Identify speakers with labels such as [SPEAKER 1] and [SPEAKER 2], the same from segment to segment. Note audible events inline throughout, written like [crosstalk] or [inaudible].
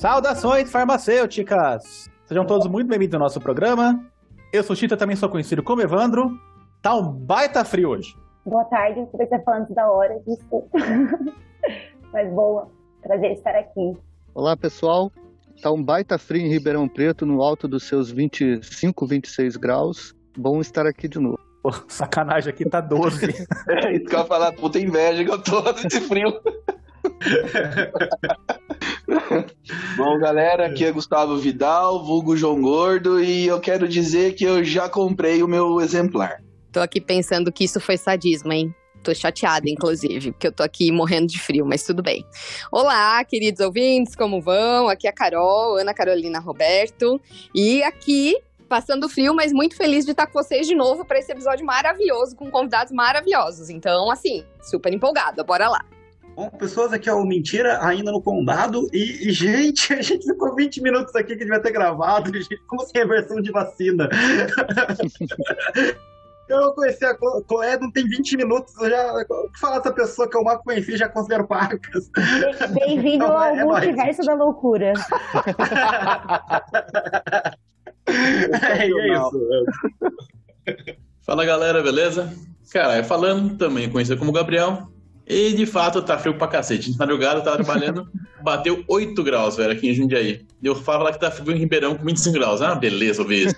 [SPEAKER 1] Saudações farmacêuticas! Sejam todos muito bem-vindos ao nosso programa. Eu sou o Chita, também sou conhecido como Evandro. Tá um baita frio hoje.
[SPEAKER 2] Boa tarde, você estar falando da hora, desculpa. [laughs] Mas boa, prazer estar aqui.
[SPEAKER 3] Olá, pessoal. Tá um baita frio em Ribeirão Preto, no alto dos seus 25, 26 graus. Bom estar aqui de novo.
[SPEAKER 1] Pô, sacanagem, aqui tá 12. [laughs]
[SPEAKER 4] é isso que eu ia falar, puta inveja que eu tô desse frio. [laughs] Bom, galera, aqui é Gustavo Vidal, vulgo João Gordo, e eu quero dizer que eu já comprei o meu exemplar.
[SPEAKER 5] Tô aqui pensando que isso foi sadismo, hein? Tô chateada, inclusive, porque eu tô aqui morrendo de frio, mas tudo bem. Olá, queridos ouvintes, como vão? Aqui é a Carol, Ana Carolina Roberto. E aqui, passando frio, mas muito feliz de estar com vocês de novo para esse episódio maravilhoso, com convidados maravilhosos. Então, assim, super empolgada, bora lá.
[SPEAKER 6] Bom, pessoas, aqui é o Mentira, ainda no Condado. E, e, gente, a gente ficou 20 minutos aqui que devia ter gravado. [laughs] Gente, como se é versão de vacina? [laughs] eu conheci a Chloé, não tem 20 minutos. Eu já falar essa pessoa que eu mal conheci, já considero parcas.
[SPEAKER 2] Bem-vindo então, ao é multiverso da loucura.
[SPEAKER 6] é, [laughs] é isso.
[SPEAKER 7] Fala galera, beleza? Cara, falando também, conhecido como Gabriel, e de fato tá frio pra cacete. Madrugada tava trabalhando, [laughs] bateu 8 graus, velho, aqui em Jundiaí. E eu falo lá que tá frio em Ribeirão com 25 graus. Ah, beleza, ouvi isso.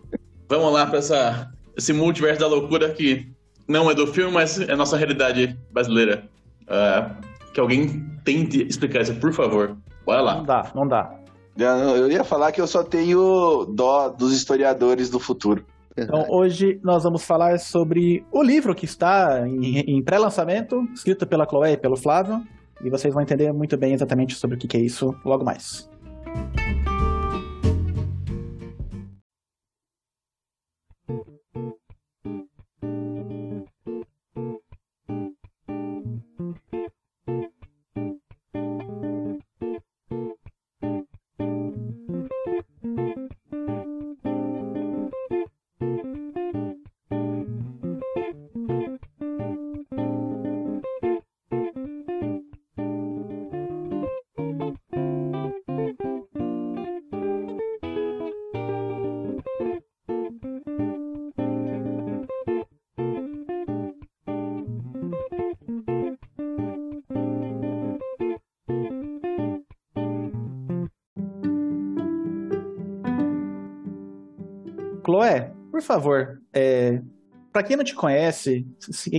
[SPEAKER 7] [laughs] Vamos lá pra essa, esse multiverso da loucura que não é do filme, mas é nossa realidade brasileira. Uh, que alguém tente explicar isso, por favor. Bora lá.
[SPEAKER 1] Não dá, não dá.
[SPEAKER 4] Eu ia falar que eu só tenho dó dos historiadores do futuro.
[SPEAKER 1] Então, hoje nós vamos falar sobre o livro que está em, em pré-lançamento, escrito pela Chloé e pelo Flávio, e vocês vão entender muito bem exatamente sobre o que é isso logo mais. Por favor, é, para quem não te conhece,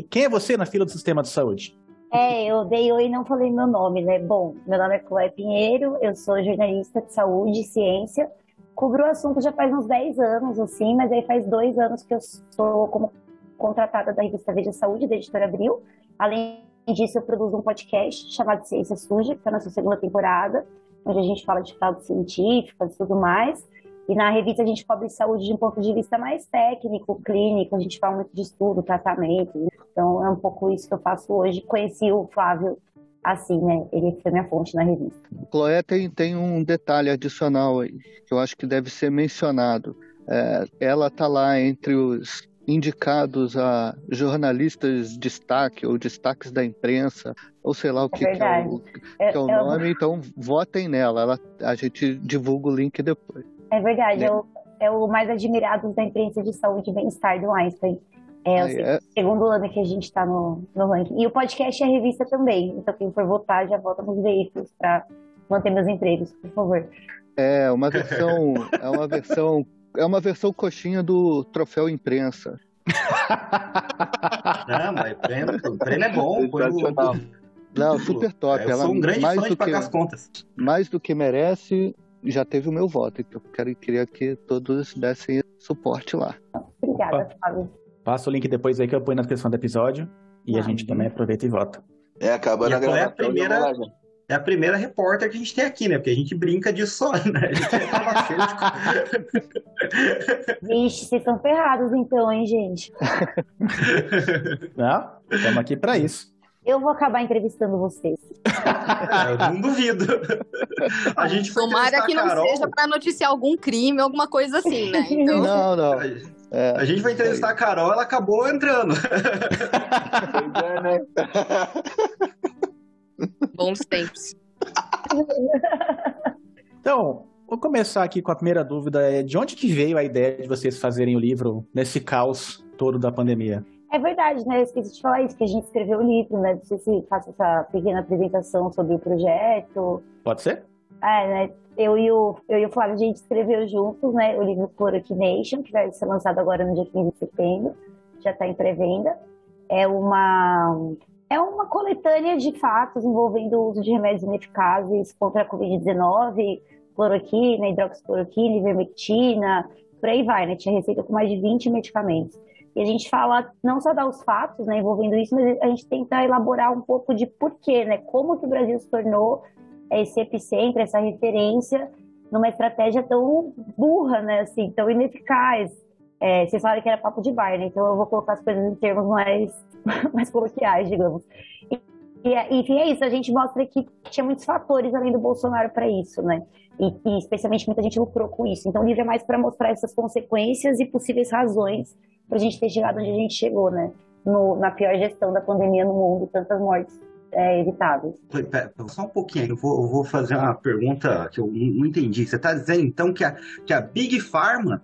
[SPEAKER 1] quem é você na fila do sistema de saúde?
[SPEAKER 2] É, eu dei oi e não falei meu nome, né? Bom, meu nome é Chloé Pinheiro, eu sou jornalista de saúde e ciência. Cubro o assunto já faz uns 10 anos, assim, mas aí faz dois anos que eu sou como contratada da revista Veja Saúde, da editora Abril. Além disso, eu produzo um podcast chamado Ciência Suja, que está na sua segunda temporada, onde a gente fala de fraude científica e tudo mais. E na revista a gente cobre saúde de um ponto de vista mais técnico, clínico, a gente fala muito de estudo, tratamento. Né? Então é um pouco isso que eu faço hoje. Conheci o Flávio assim, né? Ele foi minha fonte na revista.
[SPEAKER 3] Chloé tem, tem um detalhe adicional aí, que eu acho que deve ser mencionado. É, ela está lá entre os indicados a jornalistas de destaque ou destaques da imprensa, ou sei lá o que, é, que é o, que é o nome, então votem nela. Ela, a gente divulga o link depois.
[SPEAKER 2] É verdade, né? é, o, é o mais admirado da imprensa de saúde e bem-estar do Einstein. É o é? segundo ano que a gente está no, no ranking. E o podcast é a revista também. Então, quem for votar, já vota nos veículos para manter meus empregos, por favor.
[SPEAKER 3] É uma versão. é uma versão. É uma versão coxinha do troféu imprensa.
[SPEAKER 6] Não, mas prêmio, o prêmio é bom. Foi
[SPEAKER 3] Não, super top.
[SPEAKER 6] Eu sou um grande fã de pagar
[SPEAKER 3] que,
[SPEAKER 6] as contas.
[SPEAKER 3] Mais do que merece, já teve o meu voto. Então, quero, queria que todos dessem suporte lá.
[SPEAKER 2] Obrigada, Fábio.
[SPEAKER 1] Passa o link depois aí que eu ponho na descrição do episódio. E ah, a gente também aproveita e vota.
[SPEAKER 4] É, acabando a gravação.
[SPEAKER 6] É a primeira, é a primeira repórter que a gente tem aqui, né? Porque a gente brinca disso só, né? A gente é farmacêutico. [laughs]
[SPEAKER 2] Vixe, vocês estão ferrados então, hein, gente? [laughs]
[SPEAKER 1] Não, estamos aqui para isso.
[SPEAKER 2] Eu vou acabar entrevistando vocês.
[SPEAKER 6] eu [laughs] não duvido. A gente foi
[SPEAKER 5] Tomara que não Carol... seja para noticiar algum crime, alguma coisa assim, né? [laughs]
[SPEAKER 3] Então... Não, não.
[SPEAKER 6] É, a gente vai entrevistar a Carol, ela acabou entrando. é, [laughs] né?
[SPEAKER 5] Bons tempos.
[SPEAKER 1] começar aqui com a primeira dúvida. É de onde que veio a ideia de vocês fazerem o livro nesse caos todo da pandemia?
[SPEAKER 2] É verdade, né? Eu esqueci de falar isso, que a gente escreveu o livro, né? Não sei se faço essa pequena apresentação sobre o projeto.
[SPEAKER 1] Pode ser?
[SPEAKER 2] É, né? Eu e o, eu e o Flávio, a gente escreveu juntos, né? O livro Chloroquination, que vai ser lançado agora no dia 15 de setembro. Já está em pré-venda. É uma, é uma coletânea de fatos envolvendo o uso de remédios ineficazes contra a Covid-19, cloroquina, hidroxicloroquina, ivermectina, por aí vai, né? Tinha receita com mais de 20 medicamentos. E a gente fala, não só dá os fatos né, envolvendo isso, mas a gente tenta elaborar um pouco de porquê, né? Como que o Brasil se tornou esse epicentro, essa referência numa estratégia tão burra, né? Assim, tão ineficaz. É, vocês falaram que era papo de bar, né? Então eu vou colocar as coisas em termos mais, [laughs] mais coloquiais, digamos. E, e, enfim, é isso. A gente mostra que tinha muitos fatores além do Bolsonaro para isso, né? E, e, especialmente muita gente lucrou com isso. Então o livro é mais para mostrar essas consequências e possíveis razões para a gente ter chegado onde a gente chegou, né? No, na pior gestão da pandemia no mundo, tantas mortes é, evitáveis.
[SPEAKER 6] Só um pouquinho, eu vou, eu vou fazer uma pergunta que eu não entendi. Você está dizendo então que a, que a Big Pharma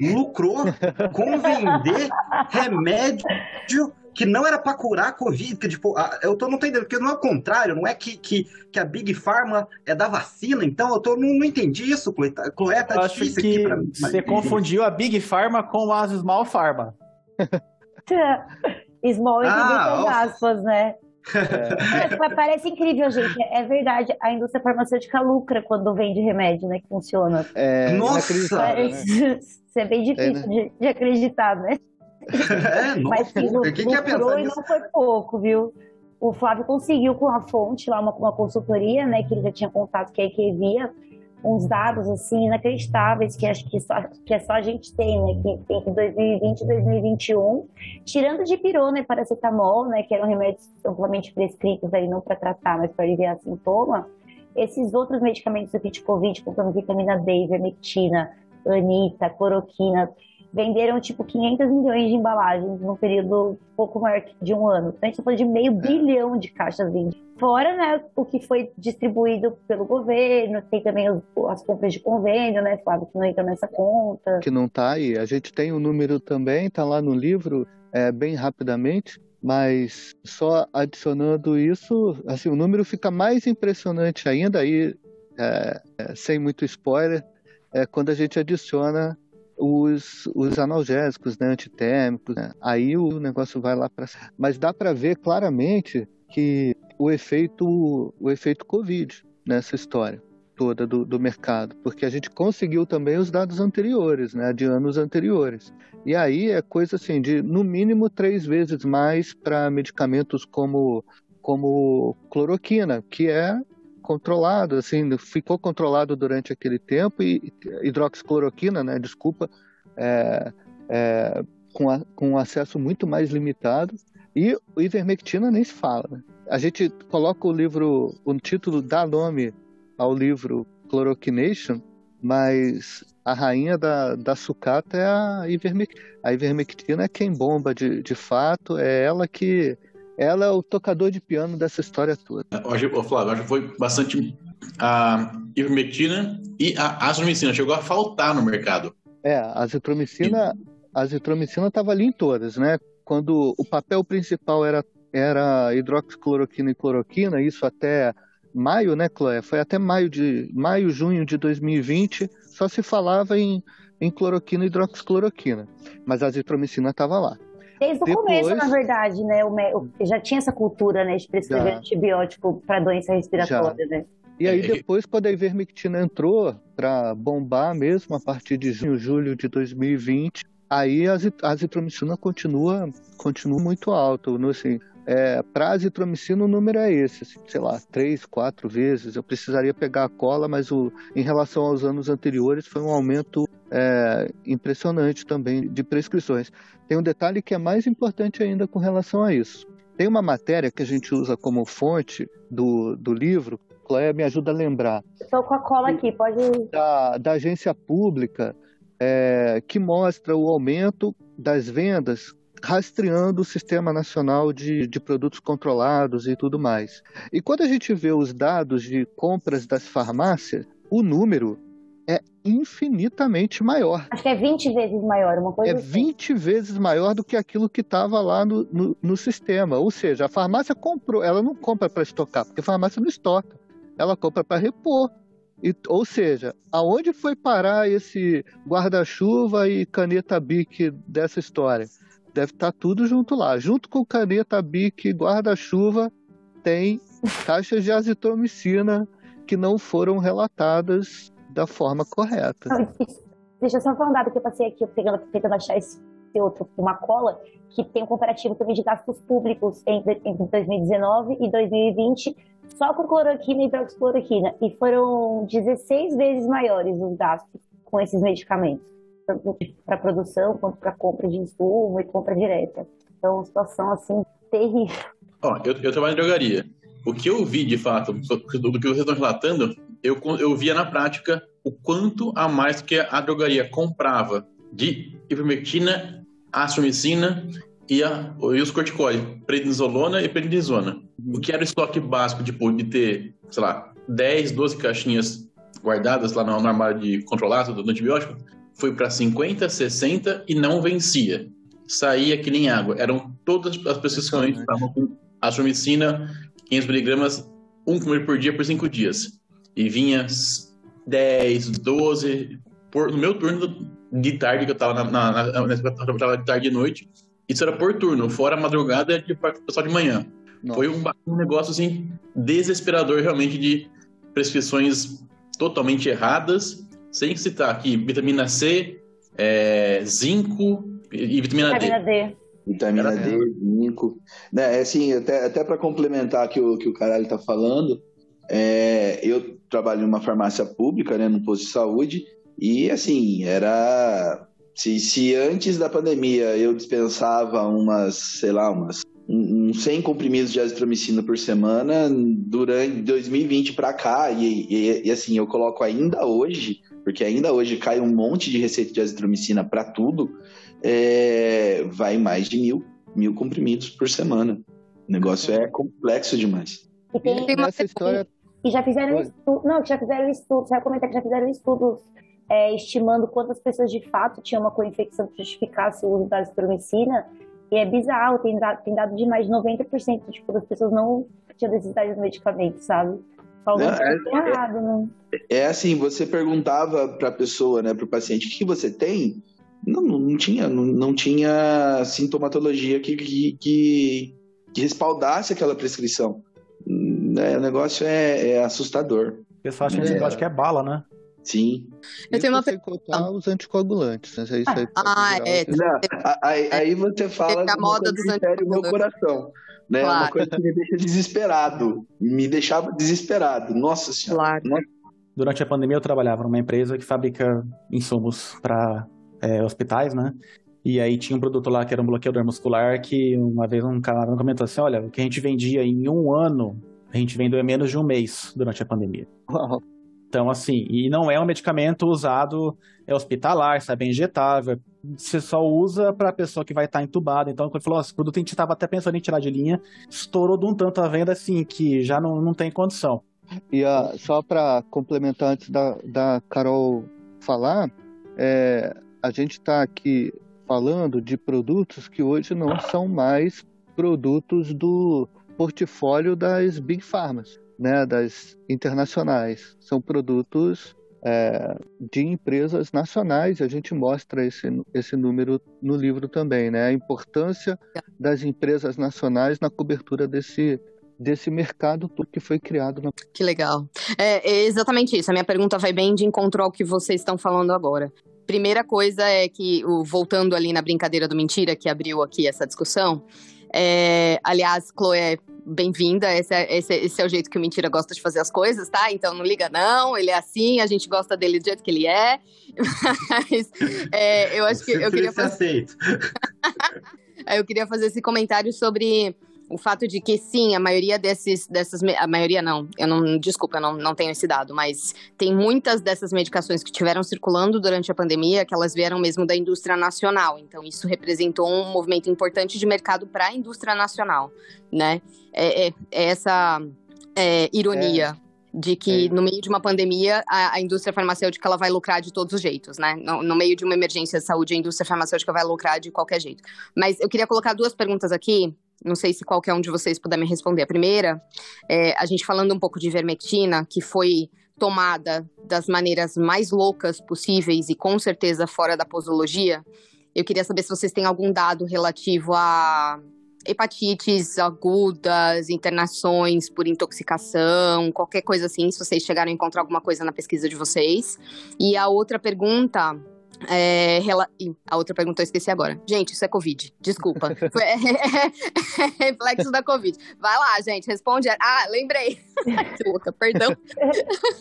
[SPEAKER 6] lucrou com vender remédio que não era para curar a Covid, que tipo, eu tô, não tô entendendo, porque não é o contrário, não é que, que, que a Big Pharma é da vacina, então eu tô, não, não entendi isso, Chloé tá
[SPEAKER 1] eu acho
[SPEAKER 6] difícil
[SPEAKER 1] que
[SPEAKER 6] aqui pra
[SPEAKER 1] Você confundiu a Big Pharma com a Small Pharma. [laughs]
[SPEAKER 2] Small entre
[SPEAKER 6] Ah,
[SPEAKER 2] muitas aspas, né? É, parece incrível, gente. É verdade. A indústria farmacêutica lucra quando vende remédio, né? Que funciona.
[SPEAKER 3] É
[SPEAKER 6] Nossa!
[SPEAKER 3] né?
[SPEAKER 2] Parece [laughs] ser bem difícil
[SPEAKER 3] né?
[SPEAKER 2] de, de acreditar, né?
[SPEAKER 6] É, [laughs]
[SPEAKER 2] Mas que lu-
[SPEAKER 6] quem
[SPEAKER 2] lucrou e não foi pouco, viu? O Flávio conseguiu com a fonte lá, uma, uma consultoria, né? Que ele já tinha contato que a que via uns dados assim inacreditáveis que acho que só, que é só a gente tem, né? Que entre 2020 e 2021, tirando de pirona e paracetamol, né? Que eram remédios amplamente prescritos aí não para tratar, mas para aliviar sintoma. Esses outros medicamentos do kit Covid, como vitamina D, ivermectina, anita, cloroquina, venderam tipo 500 milhões de embalagens num período pouco maior que de um ano. Então a gente tá de meio bilhão de caixas vendidas. Fora, né, o que foi distribuído pelo governo, tem também os- as compras de convênio, né, Flávio, que não entra nessa conta.
[SPEAKER 3] que não está aí. A gente tem o número também, está lá no livro, é, bem rapidamente, mas só adicionando isso, assim, o número fica mais impressionante ainda aí, é, é, sem muito spoiler, é quando a gente adiciona os, os analgésicos, né, antitérmicos, né? aí o negócio vai lá para mas dá para ver claramente que o efeito o efeito Covid nessa história toda do, do mercado, porque a gente conseguiu também os dados anteriores, né, de anos anteriores. E aí é coisa assim de no mínimo três vezes mais para medicamentos como como cloroquina, que é controlado, assim, ficou controlado durante aquele tempo e hidroxicloroquina, né, desculpa, é, é, com, a, com acesso muito mais limitado e ivermectina nem se fala. Né? A gente coloca o livro, o título dá nome ao livro Chloroquination, mas a rainha da, da sucata é a ivermectina. A ivermectina é quem bomba de, de fato, é ela que ela é o tocador de piano dessa história toda.
[SPEAKER 7] Hoje, ô, Flávio, acho que foi bastante a ivermectina e a azitromicina. Chegou a faltar no mercado.
[SPEAKER 3] É, a azitromicina, a azitromicina estava ali em todas, né? Quando o papel principal era, era hidroxicloroquina e cloroquina, isso até maio, né, Chloé? Foi até maio de maio, junho de 2020, só se falava em, em cloroquina e hidroxicloroquina, mas a azitromicina estava lá.
[SPEAKER 2] Desde o
[SPEAKER 3] Depois-
[SPEAKER 2] começo, na verdade, né? O, me- o- já tinha essa cultura, né, de prescrever
[SPEAKER 3] Já.
[SPEAKER 2] antibiótico para doença respiratória, né?
[SPEAKER 3] E aí
[SPEAKER 7] É, é-
[SPEAKER 3] depois, quando a ivermectina entrou para bombar mesmo, a partir de junho, julho de 2020, aí a azit- a azitromicina continua, continua muito alto. No, assim, é, para azitromicina o número é esse, assim, sei lá, três, quatro vezes. Eu precisaria pegar a cola, mas o, em relação aos anos anteriores foi um aumento é, impressionante também de prescrições. Tem um detalhe que é mais importante ainda com relação a isso. Tem uma matéria que a gente usa como fonte do, do livro, Cléia me ajuda a lembrar,
[SPEAKER 2] Tô com a cola aqui, pode.
[SPEAKER 3] da, da agência pública é, que mostra o aumento das vendas rastreando o Sistema Nacional de, de Produtos Controlados e tudo mais. E quando a gente vê os dados de compras das farmácias, o número é infinitamente maior.
[SPEAKER 2] Acho que é 20 vezes maior, uma coisa
[SPEAKER 3] É
[SPEAKER 2] assim.
[SPEAKER 3] 20 vezes maior do que aquilo que estava lá no, no, no sistema. Ou seja, a farmácia comprou, ela não compra para estocar, porque a farmácia não estoca. Ela compra para repor. E, ou seja, aonde foi parar esse guarda-chuva e caneta Bic dessa história? Deve estar tudo junto lá. Junto com caneta Bic e guarda-chuva tem caixas de azitromicina que não foram relatadas da forma correta. [laughs]
[SPEAKER 2] Deixa eu só falar um dado que eu passei aqui, eu pegando, tentando achar esse outro, uma cola, que tem um comparativo também de gastos públicos entre, entre 2019 e 2020, só com cloroquina e hidroxicloroquina. E foram 16 vezes maiores os gastos com esses medicamentos, para produção quanto para compra de insumo e compra direta. Então, uma situação assim terrível.
[SPEAKER 7] Ó, eu, eu trabalho em drogaria. O que eu vi, de fato, do, do que vocês estão relatando, eu, eu via na prática o quanto a mais que a drogaria comprava de ivermectina, astromicina e, a, e os corticoides, prednisolona e prednisona. O que era o estoque básico tipo, de ter, sei lá, 10, 12 caixinhas guardadas lá no, no armário de controlado do antibiótico, foi para 50, 60 e não vencia. Saía que nem água. Eram todas as prescrições que estavam com astromicina, 500 miligramas, 1 kg por dia por 5 dias. E vinha 10, 12, por, no meu turno de tarde, que eu tava na, na, na, na- eu de tarde e noite, isso era por turno, fora a madrugada e o pessoal de manhã.
[SPEAKER 3] Nossa.
[SPEAKER 7] Foi um, um negócio assim desesperador realmente de prescrições totalmente erradas, sem citar aqui vitamina C, é, zinco e, e vitamina D.
[SPEAKER 2] Vitamina D.
[SPEAKER 4] Vitamina
[SPEAKER 3] Era-
[SPEAKER 4] D, zinco. Né, é assim, até, até para complementar que o que o caralho tá falando, é, eu trabalho numa farmácia pública, né, no posto de saúde, e assim, era. Se, se antes da pandemia eu dispensava umas, sei lá, umas um- uns 100 comprimidos de azitromicina por semana, durante 2020 para cá, e, e- e, assim, eu coloco ainda hoje, porque ainda hoje cai um monte de receita de azitromicina para tudo, é, vai mais de mil, mil comprimidos por semana. O negócio é complexo demais.
[SPEAKER 2] E tem,
[SPEAKER 5] Tem uma
[SPEAKER 3] Nessa história,
[SPEAKER 2] E já fizeram estudo, não, que já fizeram estudo, você vai comentar que já fizeram estudos é, estimando quantas pessoas de fato tinham uma co-infecção que justificasse o uso da azitromicina, e é bizarro, tem dado, tem dado de mais de 90% tipo, das pessoas não tinham necessidade do medicamento, sabe? Falando
[SPEAKER 4] Não, é-
[SPEAKER 2] tudo errado, né?
[SPEAKER 4] É assim, você perguntava para a pessoa, né, para o paciente, o que você tem? Não, não, não tinha, não, não tinha sintomatologia que, que, que, que respaldasse aquela prescrição. Hum, é, o negócio é, é assustador.
[SPEAKER 1] O pessoal acha
[SPEAKER 4] É.
[SPEAKER 1] que é bala, né?
[SPEAKER 4] Sim.
[SPEAKER 5] Eu tenho uma
[SPEAKER 3] contar os anticoagulantes. Mas isso aí
[SPEAKER 5] Ah,
[SPEAKER 3] virar
[SPEAKER 5] é.
[SPEAKER 3] outra-
[SPEAKER 4] Não, a- aí, aí você fala
[SPEAKER 5] Teve a moda
[SPEAKER 4] coisa
[SPEAKER 5] dos
[SPEAKER 4] o meu
[SPEAKER 5] anticoagulantes.
[SPEAKER 4] coração. Né?
[SPEAKER 5] Claro.
[SPEAKER 4] Uma coisa que me deixa desesperado. Me deixava desesperado. Nossa senhora.
[SPEAKER 5] Claro.
[SPEAKER 1] Durante a pandemia eu trabalhava numa empresa que fabrica insumos para hospitais, né? E aí tinha um produto lá que era um bloqueador muscular que uma vez um cara comentou assim, olha, o que a gente vendia em um ano, a gente vendeu em menos de um mês durante a pandemia.
[SPEAKER 3] Uau.
[SPEAKER 1] Então, assim, e não é um medicamento usado é hospitalar, sabe, é injetável. Você só usa para a pessoa que vai estar entubada. Então, quando falou, "Ó, esse produto a gente estava até pensando em tirar de linha, estourou de um tanto a venda assim, que já não, não tem condição.
[SPEAKER 3] E a- só para complementar antes da, da Carol falar, é, a gente está aqui falando de produtos que hoje não são mais produtos do portfólio das Big Pharmas, né, das internacionais. São produtos é, de empresas nacionais, a gente mostra esse, esse número no livro também, né? A importância das empresas nacionais na cobertura desse, desse mercado que foi criado na
[SPEAKER 5] Que legal. É, é exatamente isso. A minha pergunta vai bem de encontro ao que vocês estão falando agora. Primeira coisa é que, voltando ali na brincadeira do mentira que abriu aqui essa discussão, é, aliás, Chloe, bem-vinda. Esse é, esse, é- esse é o jeito que o Mentira gosta de fazer as coisas, tá? Então não liga, não. Ele é assim, a gente gosta dele do jeito que ele é. [laughs] Mas é, eu acho que eu queria fazer.
[SPEAKER 6] aceito.
[SPEAKER 5] Aí [laughs] eu queria fazer esse comentário sobre o fato de que sim, a maioria desses, dessas, a maioria não, eu não, desculpa, eu não, não tenho esse dado, mas tem muitas dessas medicações que tiveram circulando durante a pandemia que elas vieram mesmo da indústria nacional, então isso representou um movimento importante de mercado para a indústria nacional, né? É, é- é essa é, ironia de que é. no meio de uma pandemia a, a, indústria farmacêutica ela vai lucrar de todos os jeitos, né? No, no, meio de uma emergência de saúde, a indústria farmacêutica vai lucrar de qualquer jeito. Mas eu queria colocar duas perguntas aqui. Não sei se qualquer um de vocês puder me responder. A primeira, é, a gente falando um pouco de ivermectina, que foi tomada das maneiras mais loucas possíveis e com certeza fora da posologia. Eu queria saber se vocês têm algum dado relativo a hepatites agudas, internações por intoxicação, qualquer coisa assim, se vocês chegaram a encontrar alguma coisa na pesquisa de vocês. E a outra pergunta é, a outra pergunta eu esqueci agora. Gente, isso é Covid. Desculpa. [laughs] é, reflexo da Covid. Vai lá, gente, responde. Ah, lembrei. [laughs] que louca, perdão.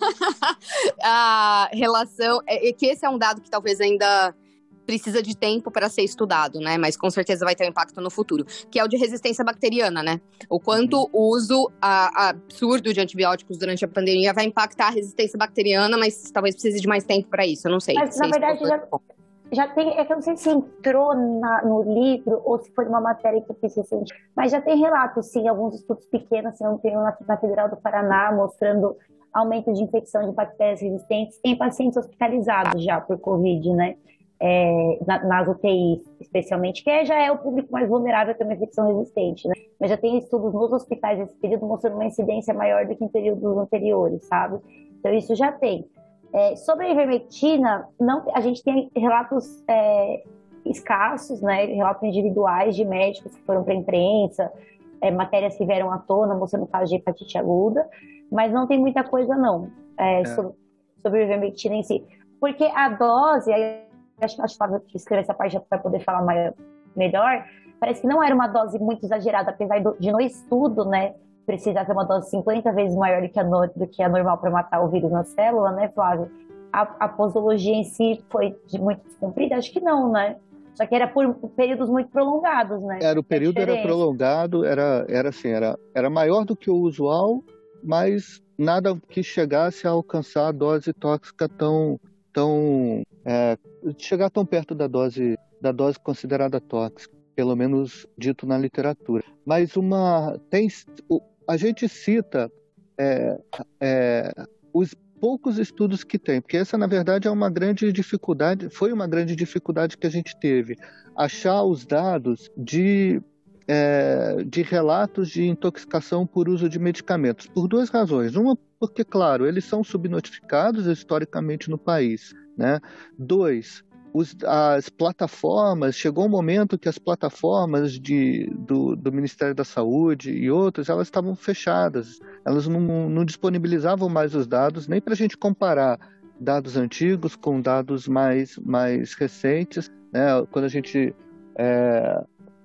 [SPEAKER 5] [laughs] a relação. É, é, que esse é um dado que talvez ainda precisa de tempo para ser estudado, né? Mas com certeza vai ter um impacto no futuro, que é o de resistência bacteriana, né? O quanto uhum. o uso a, absurdo de antibióticos durante a pandemia vai impactar a resistência bacteriana, mas talvez precise de mais tempo para isso, eu não sei.
[SPEAKER 2] Mas na verdade já, já tem, é que eu não sei se entrou na, no livro ou se foi uma matéria que eu fiz recente, mas já tem relatos, sim, alguns estudos pequenos, se não tem na, na Federal do Paraná, mostrando aumento de infecção de bactérias resistentes em pacientes hospitalizados já por Covid, né? É, na, nas UTIs, especialmente, que já é o público mais vulnerável a uma infecção resistente, né? Mas já tem estudos nos hospitais nesse período mostrando uma incidência maior do que em períodos anteriores, sabe? Então isso já tem. É, sobre a ivermectina, não, a gente tem relatos é, escassos, né? Relatos individuais de médicos que foram para a imprensa, é, matérias que vieram à tona mostrando casos de hepatite aguda, mas não tem muita coisa não é, é. sobre, sobre a ivermectina em si. Porque a dose, acho que que escreveu essa parte para poder falar maior, melhor, parece que não era uma dose muito exagerada, apesar de no estudo, né, precisar ter uma dose 50 vezes maior do que a, no, do que a normal para matar o vírus na célula, né, Flávio? A, a posologia em si foi de muito descumprida? Acho que não, né? Só que era por períodos muito prolongados, né?
[SPEAKER 3] Era o período era prolongado, era era assim, era era maior do que o usual, mas nada que chegasse a alcançar a dose tóxica tão tão é, chegar tão perto da dose da dose considerada tóxica, pelo menos dito na literatura. Mas uma tem a gente cita é, é, os poucos estudos que tem, porque essa na verdade é uma grande dificuldade, foi uma grande dificuldade que a gente teve, achar os dados de é, de relatos de intoxicação por uso de medicamentos, por duas razões. Uma, porque, claro, eles são subnotificados historicamente no país. Né? Dois, os, as plataformas, chegou um momento que as plataformas de, do, do, Ministério da Saúde e outras, elas estavam fechadas, elas não, não disponibilizavam mais os dados, nem para a gente comparar dados antigos com dados mais, mais recentes. Né? Quando a gente é,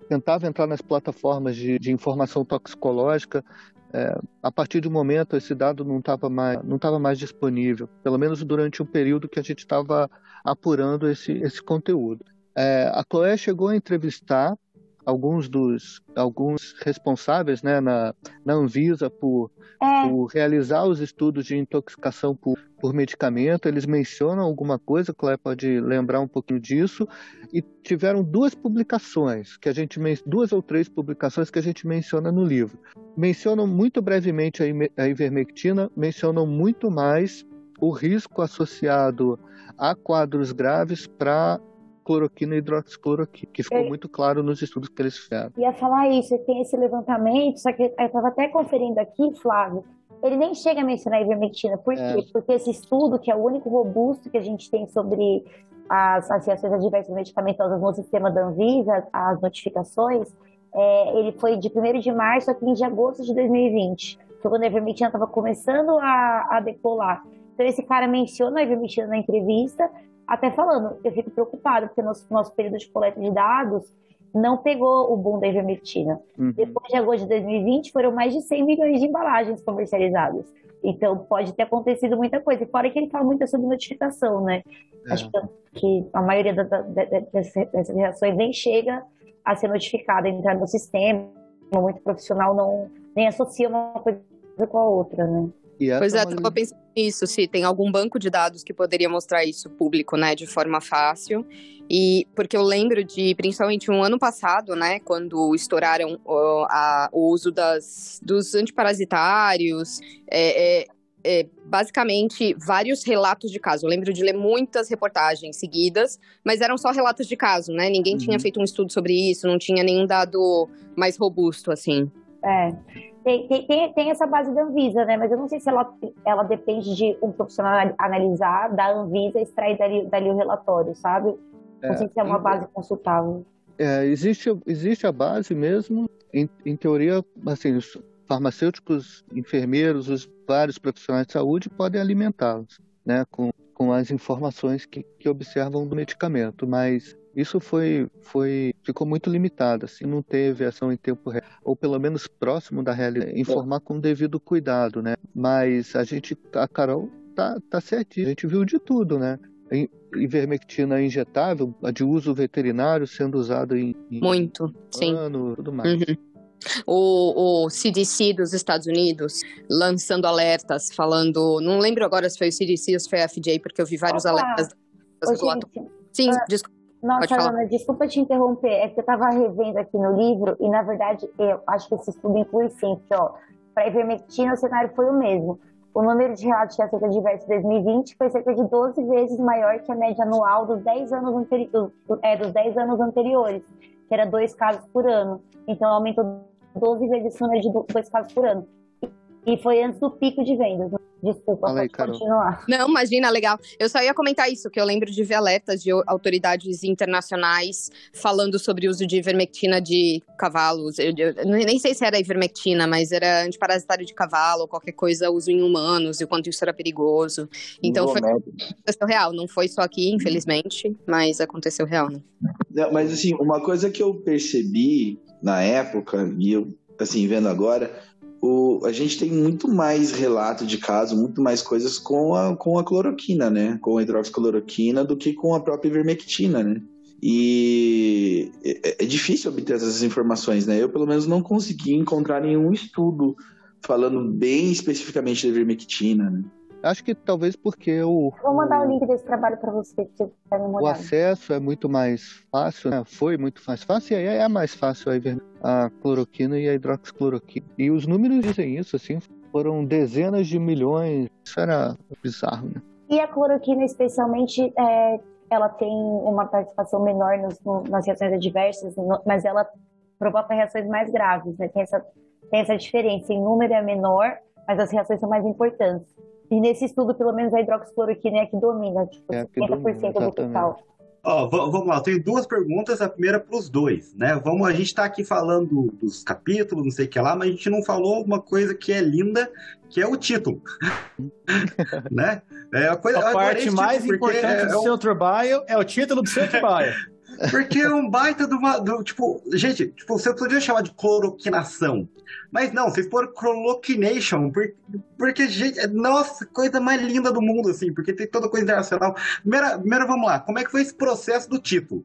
[SPEAKER 3] tentava entrar nas plataformas de, de informação toxicológica, é, a partir de um momento esse dado não estava mais, não mais disponível, pelo menos durante um período que a gente estava apurando esse, esse conteúdo. É, a Chloé chegou a entrevistar alguns dos alguns responsáveis né, na, na Anvisa por, é. por realizar os estudos de intoxicação por, por medicamento. Eles mencionam alguma coisa, Cléia pode lembrar um pouquinho disso. E tiveram duas publicações, que a gente duas ou três publicações que a gente menciona no livro. Mencionam muito brevemente a ivermectina, mencionam muito mais o risco associado a quadros graves para cloroquina e hidroxicloroquina, que ficou é. muito claro nos estudos que eles fizeram.
[SPEAKER 2] Ia falar isso, tem esse levantamento, só que eu estava até conferindo aqui, Flávio, ele nem chega a mencionar a ivermectina. Por é. quê? Porque esse estudo, que é o único robusto que a gente tem sobre as associações adversas medicamentosas no sistema da Anvisa, as notificações, é, ele foi de 1 de março a 15 de agosto de 2020. Foi quando a ivermectina estava começando a, a decolar. Então, esse cara menciona a ivermectina na entrevista, até falando, eu fico preocupado, porque nosso, nosso período de coleta de dados não pegou o boom da ivermectina. Uhum. Depois de agosto de 2020, foram mais de 100 milhões de embalagens comercializadas. Então, pode ter acontecido muita coisa. E fora que ele fala muito sobre notificação, né? É. Acho que a maioria da, da, dessas reações nem chega a ser notificada, entrar no sistema. Muito profissional não nem associa uma coisa com a outra, né?
[SPEAKER 5] pois é, é, uma... pensando nisso, se tem algum banco de dados que poderia mostrar isso público, né, de forma fácil. E porque eu lembro de, principalmente um ano passado, né, quando estouraram a, o uso das, dos antiparasitários, é, é, é, basicamente vários relatos de caso. Eu lembro de ler muitas reportagens seguidas, mas eram só relatos de caso, né? Ninguém uhum. tinha feito um estudo sobre isso, não tinha nenhum dado mais robusto, assim.
[SPEAKER 2] É. Tem, tem, tem, essa base da Anvisa, né? Mas eu não sei se ela, ela depende de um profissional analisar, da Anvisa extrair dali, dali o relatório, sabe? Não é, sei se é uma base consultável.
[SPEAKER 3] É, existe, existe a base mesmo. Em, em teoria, assim, os farmacêuticos, enfermeiros, os vários profissionais de saúde podem alimentá-los, né? Com, com as informações que, que observam do medicamento, mas isso foi, foi ficou muito limitado, assim, não teve ação em tempo real, ou pelo menos próximo da realidade, informar com devido cuidado, né? Mas a gente, a Carol tá, tá certinho, a gente viu de tudo, né? Ivermectina injetável, a de uso veterinário sendo usada em, em
[SPEAKER 5] muito, sim,
[SPEAKER 3] tudo mais. Uhum.
[SPEAKER 5] O, o, CDC dos Estados Unidos lançando alertas, falando. Não lembro agora se foi o CDC ou se foi a FDA, porque eu vi vários Opa. alertas.
[SPEAKER 2] Ô,
[SPEAKER 5] Sim, ah, desculpa.
[SPEAKER 2] Nossa, Ana, desculpa te interromper, é que eu estava revendo aqui no livro e, na verdade, eu acho que esse estudo inclui sim, porque, ó, para ivermectina o cenário foi o mesmo. O número de relatos de aceita diversos em 2020 foi cerca de 12 vezes maior que a média anual dos 10 anos, anteri é, dos 10 anos anteriores, que era dois casos por ano. Então, aumentou 12 vezes esse número de dois casos por ano. E foi antes do pico de vendas. Né? Desculpa, Fala pode aí, continuar.
[SPEAKER 5] Não, imagina, legal. Eu só ia comentar isso, que eu lembro de ver alertas de autoridades internacionais falando sobre o uso de ivermectina de cavalos. Eu, eu, nem sei se era ivermectina, mas era antiparasitário de cavalo, qualquer coisa, uso em humanos, e o quanto isso era perigoso. Então foi aconteceu real, não foi só aqui, infelizmente, mas aconteceu real, né?
[SPEAKER 4] Não, mas assim, uma coisa que eu percebi na época, e eu, assim, vendo agora, o, a gente tem muito mais relato de caso, muito mais coisas com a, com a cloroquina, né? Com a hidroxicloroquina do que com a própria ivermectina, né? E é, é difícil obter essas informações, né? Eu, pelo menos, não consegui encontrar nenhum estudo falando bem especificamente da ivermectina, né?
[SPEAKER 3] Acho que talvez porque o.
[SPEAKER 2] Vou mandar o, link desse trabalho para você, que você
[SPEAKER 3] tá me O acesso é muito mais fácil, né? Foi muito mais fácil, e aí é mais fácil a, a cloroquina e a hidroxicloroquina. E os números dizem isso, assim, foram dezenas de milhões. Isso era bizarro, né?
[SPEAKER 2] E a cloroquina, especialmente, é, ela tem uma participação menor nos, no, nas reações adversas, no, mas ela provoca reações mais graves, né? Tem essa, tem essa diferença. Em número é menor, mas as reações são mais importantes. E nesse estudo, pelo menos a hidroxicloroquina é a que domina, tipo, é 50% do total.
[SPEAKER 6] Ó, vamos lá, eu tenho duas perguntas, a primeira para os dois, né? Vamos, a gente está aqui falando dos capítulos, não sei o que lá, mas a gente não falou uma coisa que é linda, que é o título, [laughs] né?
[SPEAKER 1] É a, coisa, a parte mais importante é, do é seu trabalho é o título do seu trabalho. [laughs]
[SPEAKER 6] Porque é um baita de uma. Do, tipo, gente, tipo, você podia chamar de cloroquinação. Mas não, vocês foram cloroquination. Porque, porque, gente, nossa, coisa mais linda do mundo, assim, porque tem toda coisa internacional. Primeiro, primeiro vamos lá, como é que foi esse processo do título?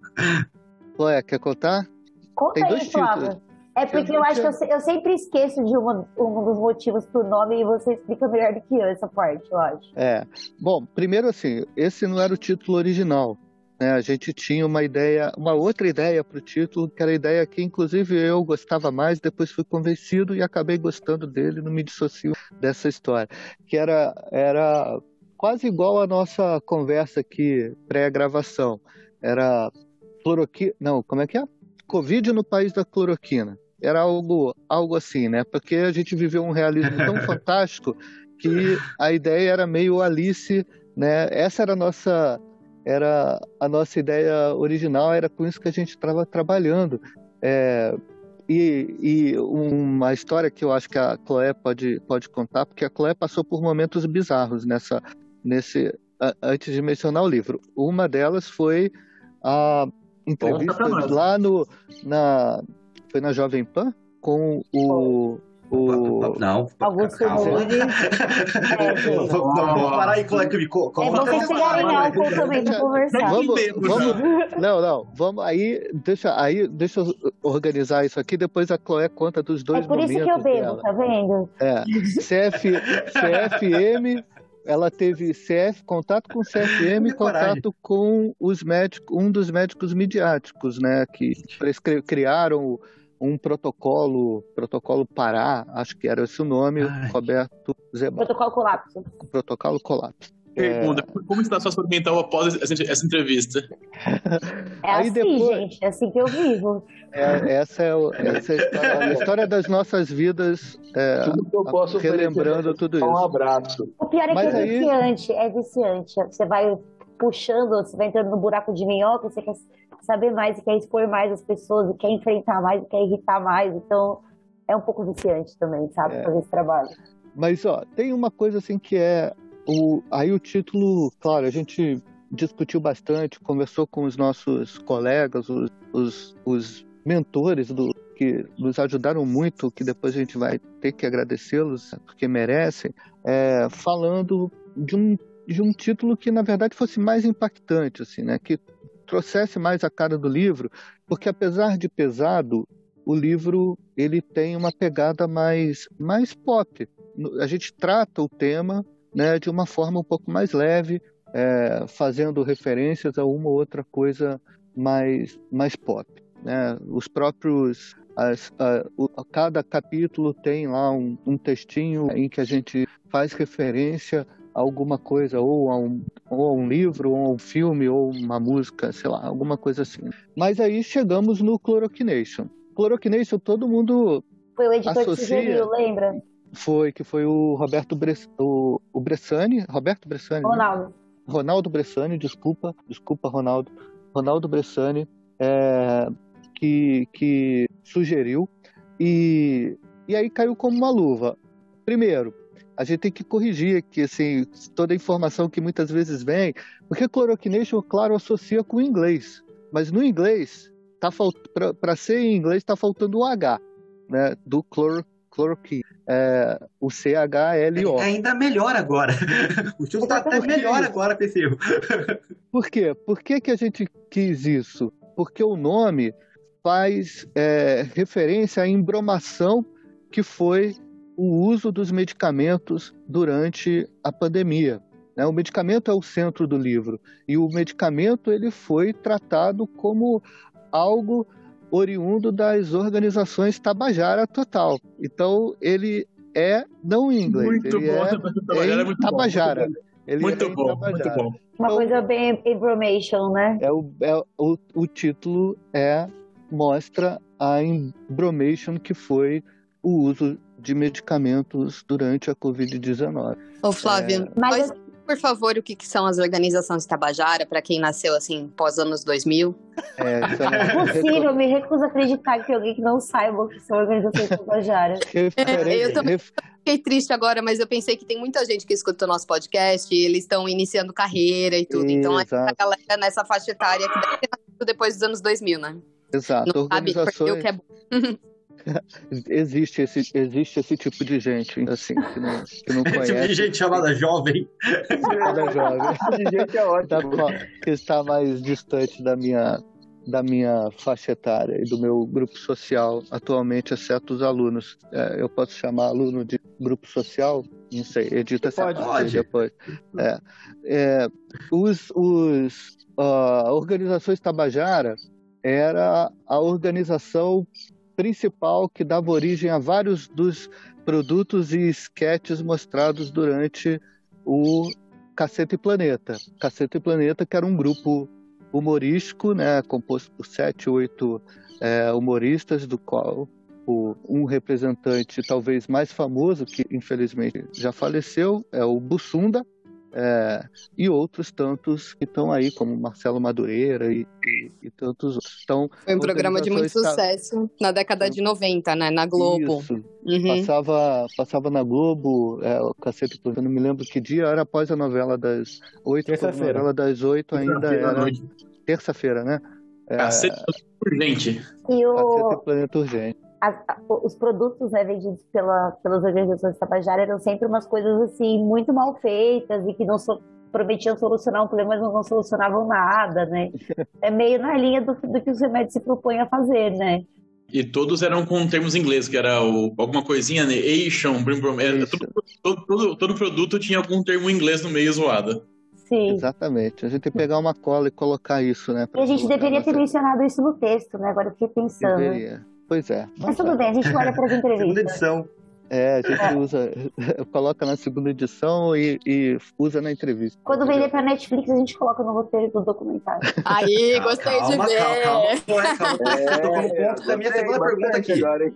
[SPEAKER 3] Ué, quer contar?
[SPEAKER 2] Conta tem aí, dois Flávio. É porque eu, eu acho que eu, eu, sempre esqueço de uma, um dos motivos pro nome e você explica melhor do que eu essa parte, eu acho.
[SPEAKER 3] É. Bom, primeiro assim, esse não era o título original. Né? A gente tinha uma ideia, uma outra ideia para o título, que era a ideia que inclusive eu gostava mais, depois fui convencido e acabei gostando dele, não me dissocio dessa história, que era, era quase igual a nossa conversa aqui pré-gravação. Era cloroquina, não, como é que é? Covid no país da cloroquina. Era algo, algo assim, né? Porque a gente viveu um realismo tão [laughs] fantástico que a ideia era meio Alice, né? Essa era a nossa era a nossa ideia original, era com isso que a gente estava trabalhando. É, e, e, uma história que eu acho que a Chloé pode, pode contar, porque a Chloé passou por momentos bizarros nessa, nesse, antes de mencionar o livro. Uma delas foi a entrevista lá no, na, foi na Jovem Pan com o, o...
[SPEAKER 6] Não,
[SPEAKER 2] Augusto.
[SPEAKER 6] É, vamos parar aí,
[SPEAKER 2] que me É vocês chegarem álcool também pra conversar.
[SPEAKER 3] Vamos, vamos, não, não, vamos aí, deixa, aí, deixa eu organizar isso aqui, depois a Chloé conta dos dois momentos É por isso que eu bebo,
[SPEAKER 2] dela. tá vendo?
[SPEAKER 3] É, CF, CFM ela teve CF, contato com CFM, contato com os médicos, um dos médicos midiáticos, né, que criaram um protocolo, protocolo Pará, acho que era esse o nome,
[SPEAKER 6] Ai.
[SPEAKER 3] Roberto Zebal.
[SPEAKER 2] Protocolo colapso.
[SPEAKER 3] Protocolo Colapso. É,
[SPEAKER 7] Pergunta, como está a sua saúde mental após essa, entrevista?
[SPEAKER 2] É
[SPEAKER 3] Aí
[SPEAKER 2] assim,
[SPEAKER 3] depois-
[SPEAKER 2] gente. É assim que eu vivo.
[SPEAKER 3] é, essa é, o- essa é a história, a história das nossas vidas, é,
[SPEAKER 4] Tudo que eu posso
[SPEAKER 3] relembrando
[SPEAKER 4] oferecer
[SPEAKER 3] tudo
[SPEAKER 4] é um
[SPEAKER 3] isso.
[SPEAKER 4] abraço.
[SPEAKER 2] O pior é
[SPEAKER 3] Mas
[SPEAKER 2] que é
[SPEAKER 3] aí-
[SPEAKER 2] viciante. É viciante. Você vai puxando, você vai entrando no buraco de minhoca, você quer saber mais, e quer expor mais as pessoas, e quer enfrentar mais, e quer irritar mais. Então, é um pouco viciante também, sabe?
[SPEAKER 3] É.
[SPEAKER 2] Fazer esse trabalho.
[SPEAKER 3] Mas, ó, tem uma coisa assim que é. O, aí o título, claro, a gente discutiu bastante, conversou com os nossos colegas, os, os, os mentores do, que nos ajudaram muito, que depois a gente vai ter que agradecê-los, porque merecem, é, falando de um, de um título que, na verdade, fosse mais impactante, assim, né? Que trouxesse mais a cara do livro, porque apesar de pesado, o livro ele tem uma pegada mais, mais pop. A gente trata o tema né, de uma forma um pouco mais leve, é, fazendo referências a uma ou outra coisa mais, mais pop. Né? Os próprios. As, a, o- cada capítulo tem lá um, um textinho em que a gente faz referência alguma coisa, ou a, um, ou a um livro, ou a um filme, ou uma música, sei lá, alguma coisa assim. Mas aí chegamos no Chloroquination. Chloroquination, todo mundo
[SPEAKER 2] Foi o editor que
[SPEAKER 3] Associa-
[SPEAKER 2] sugeriu, lembra?
[SPEAKER 3] foi, que foi o Roberto Bress, o, o Bressani, Roberto Bressani, né?
[SPEAKER 2] Ronaldo.
[SPEAKER 3] Ronaldo Bressani, desculpa, desculpa, Ronaldo. Ronaldo Bressani, é, que, que sugeriu, e, e aí caiu como uma luva. Primeiro, a gente tem que corrigir aqui, assim, toda a informação que muitas vezes vem, porque chloroquination, claro, associa com o inglês, mas no inglês, tá para ser em inglês, está faltando o H, né, do chlor, chloroquine, é, o C-H-L-O.
[SPEAKER 6] É ainda melhor agora. [laughs] O título está até melhor agora erro. [laughs]
[SPEAKER 3] Por quê? Por que, que a gente quis isso? Porque o nome faz é, referência à embromação que foi o uso dos medicamentos durante a pandemia. né? O medicamento é o centro do livro e o medicamento ele foi tratado como algo oriundo das organizações Tabajara Total. Então ele é não em inglês,
[SPEAKER 7] Muito
[SPEAKER 3] ele
[SPEAKER 7] bom,
[SPEAKER 3] é, [laughs] é
[SPEAKER 7] é muito bom,
[SPEAKER 3] Tabajara.
[SPEAKER 7] muito
[SPEAKER 3] Ele
[SPEAKER 7] Muito
[SPEAKER 3] é
[SPEAKER 7] bom, muito bom.
[SPEAKER 2] Uma
[SPEAKER 3] Então-
[SPEAKER 2] coisa bem information, né?
[SPEAKER 3] É o, é o, o título é mostra a embromation que foi o uso de medicamentos durante a Covid-19.
[SPEAKER 5] Ô, Flávio,
[SPEAKER 2] Mas
[SPEAKER 5] pode, por favor, o que, que são as organizações Tabajara, para quem nasceu assim, pós anos 2000?
[SPEAKER 3] É, [laughs] isso é
[SPEAKER 2] é
[SPEAKER 3] uma
[SPEAKER 2] possível, eu me recuso a acreditar que alguém que não saiba o que são organizações Tabajara. [laughs]
[SPEAKER 5] É, eu também-
[SPEAKER 3] ref-
[SPEAKER 5] Fiquei triste agora, mas eu pensei que tem muita gente que escuta o nosso podcast, e eles estão iniciando carreira e tudo. Então, é a galera nessa faixa etária que deve ter nascido depois dos anos 2000, né?
[SPEAKER 3] Exato,
[SPEAKER 5] Não sabe
[SPEAKER 3] organizações.
[SPEAKER 5] o que é bom. [laughs] [laughs]
[SPEAKER 3] Existe esse, existe esse tipo de gente, assim, que não, que não
[SPEAKER 6] Esse tipo de
[SPEAKER 3] conhece.
[SPEAKER 6] gente chamada jovem.
[SPEAKER 3] Cada jovem. [laughs]
[SPEAKER 4] De gente é ótimo.
[SPEAKER 3] qual- que está mais distante da minha da minha faixa etária e do meu grupo social atualmente, exceto os alunos. É, eu posso chamar aluno de grupo social? Não sei, edita essa
[SPEAKER 1] Pode.
[SPEAKER 6] Pode.
[SPEAKER 3] depois. É, é, os, os, organizações Tabajara era a organização principal que dava origem a vários dos produtos e esquetes mostrados durante o Cacete e Planeta. Cacete e Planeta, que era um grupo humorístico, né, composto por sete, oito é, humoristas, do qual o, um representante talvez mais famoso, que infelizmente já faleceu, é o Bussunda, é, e outros tantos que estão aí, como Marcelo Madureira e, e, e tantos outros. Então,
[SPEAKER 5] Foi um programa de muito
[SPEAKER 3] ta-
[SPEAKER 5] sucesso na década de 90, né? Na Globo.
[SPEAKER 3] Isso,
[SPEAKER 5] Uhum.
[SPEAKER 3] Passava, passava na Globo, é, o cacete, eu não me lembro que dia, era após a novela das oito. a novela das oito ainda era terça-feira, né? É,
[SPEAKER 7] Cacete urgente.
[SPEAKER 2] E o,
[SPEAKER 3] Cacete e Planeta Urgente.
[SPEAKER 2] As- os produtos né, vendidos pela, pelas organizações Tabajara eram sempre umas coisas assim muito mal feitas e que não so- prometiam solucionar um problema, mas não solucionavam nada, né? [laughs] É meio na linha do, do que os remédios se propõem a fazer, né?
[SPEAKER 7] E todos eram com termos em inglês, que era o, alguma coisinha, né? Asian, brim, brim, era
[SPEAKER 3] Isso.
[SPEAKER 7] todo, todo, todo, todo produto tinha algum termo em inglês no meio zoado.
[SPEAKER 2] Sim.
[SPEAKER 3] Exatamente. A gente tem que pegar uma cola e colocar isso, né?
[SPEAKER 2] E a gente deveria ter mencionado isso no texto, né? Agora eu fiquei pensando.
[SPEAKER 3] Deveria. Pois é.
[SPEAKER 2] Mas tudo bem, a gente olha para as [laughs]
[SPEAKER 6] Segunda
[SPEAKER 2] entrevistas.
[SPEAKER 6] edição.
[SPEAKER 3] É, a gente usa, [laughs] coloca na segunda edição e, e usa na entrevista.
[SPEAKER 2] Quando vender para Netflix, a gente coloca no roteiro do documentário.
[SPEAKER 5] Aí, gostei
[SPEAKER 6] calma,
[SPEAKER 5] de ver.
[SPEAKER 6] Calma, calma, é, calma.
[SPEAKER 4] É,
[SPEAKER 6] Tô no ponto da minha segunda pergunta aqui.
[SPEAKER 4] agora?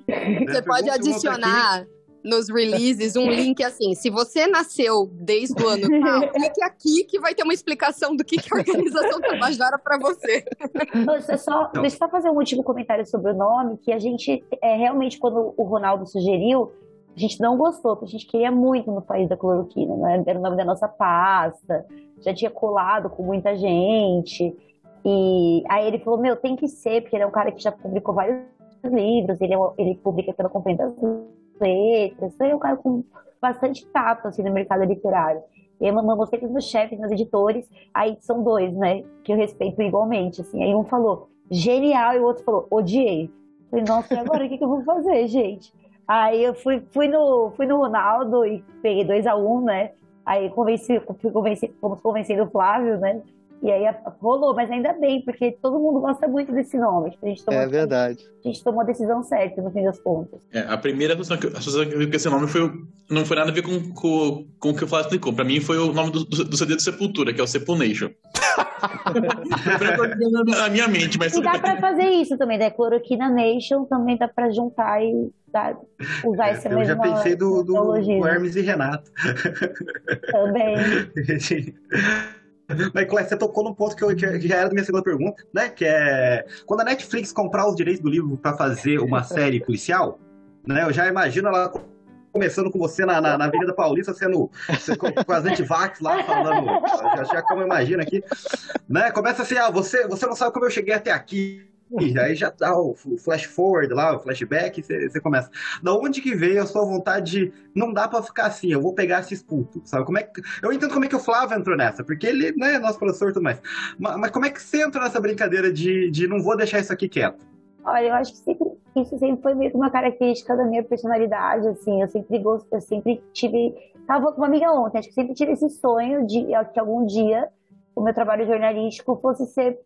[SPEAKER 5] Você pode adicionar nos releases um link assim. Se você nasceu desde o ano [laughs] tal, clique aqui que vai ter uma explicação do que, que a organização Tabajara para você.
[SPEAKER 2] Deixa eu só, deixa eu só fazer um último comentário sobre o nome, que a gente, é, realmente, quando o Ronaldo sugeriu, a gente não gostou, porque a gente queria muito no país da cloroquina, né? Era o nome da nossa pasta, já tinha colado com muita gente. E aí ele falou, meu, tem que ser, porque ele é um cara que já publicou vários livros, ele, é, ele publica pela Companhia das Letras, então um cara com bastante tato, assim, no mercado literário. Eu mandou sempre nos chefes, nos editores, aí são dois, né, que eu respeito igualmente, assim. Aí um falou, genial, e o outro falou, odiei. Falei, nossa, e agora o que, que eu vou fazer, gente? Aí eu fui, fui, no, fui no Ronaldo e peguei 2 a 1 um, né? Aí convenci, fui convenci, fomos convencendo o Flávio, né? E aí rolou, mas ainda bem, porque todo mundo gosta muito desse nome. A gente tomou,
[SPEAKER 3] É verdade.
[SPEAKER 2] A gente tomou a decisão certa, no fim das contas.
[SPEAKER 7] É, a primeira associação que, associação que eu vi com esse nome foi, não foi nada a ver com, com, com o que o Flávio explicou. Pra mim foi o nome do, do, do CD do Sepultura, que é o Sepulnation. na [laughs] minha mente, mas
[SPEAKER 2] E dá pra fazer isso também, né? Cloroquina Nation também dá pra juntar e dar, usar essa
[SPEAKER 6] É, eu já pensei do, do, do Hermes e Renato.
[SPEAKER 2] também. [laughs]
[SPEAKER 6] Mas, Clécio, você tocou num ponto que, eu, que já era da minha segunda pergunta, né? Que é quando a Netflix comprar os direitos do livro para fazer uma [laughs] série policial, né? Eu já imagino ela começando com você na, na, na Avenida Paulista, sendo você com, com as antivax lá, falando. Já, já como eu imagino aqui. Né? Começa assim, ah, você, você não sabe como eu cheguei até aqui. Aí já dá o flash forward lá, o flashback, você, começa. Da onde que veio a sua vontade de não dá pra ficar assim, eu vou pegar esses pontos, sabe? Como é que, eu entendo como é que o Flávio entrou nessa, porque ele, né, nosso professor e tudo mais. Mas, mas como é que você entra nessa brincadeira de, de não vou deixar isso aqui quieto?
[SPEAKER 2] Olha, eu acho que sempre, isso sempre foi meio que uma característica da minha personalidade, assim, eu sempre gosto, eu sempre tive, tava com uma amiga ontem, acho que sempre tive esse sonho de que algum dia o meu trabalho jornalístico fosse ser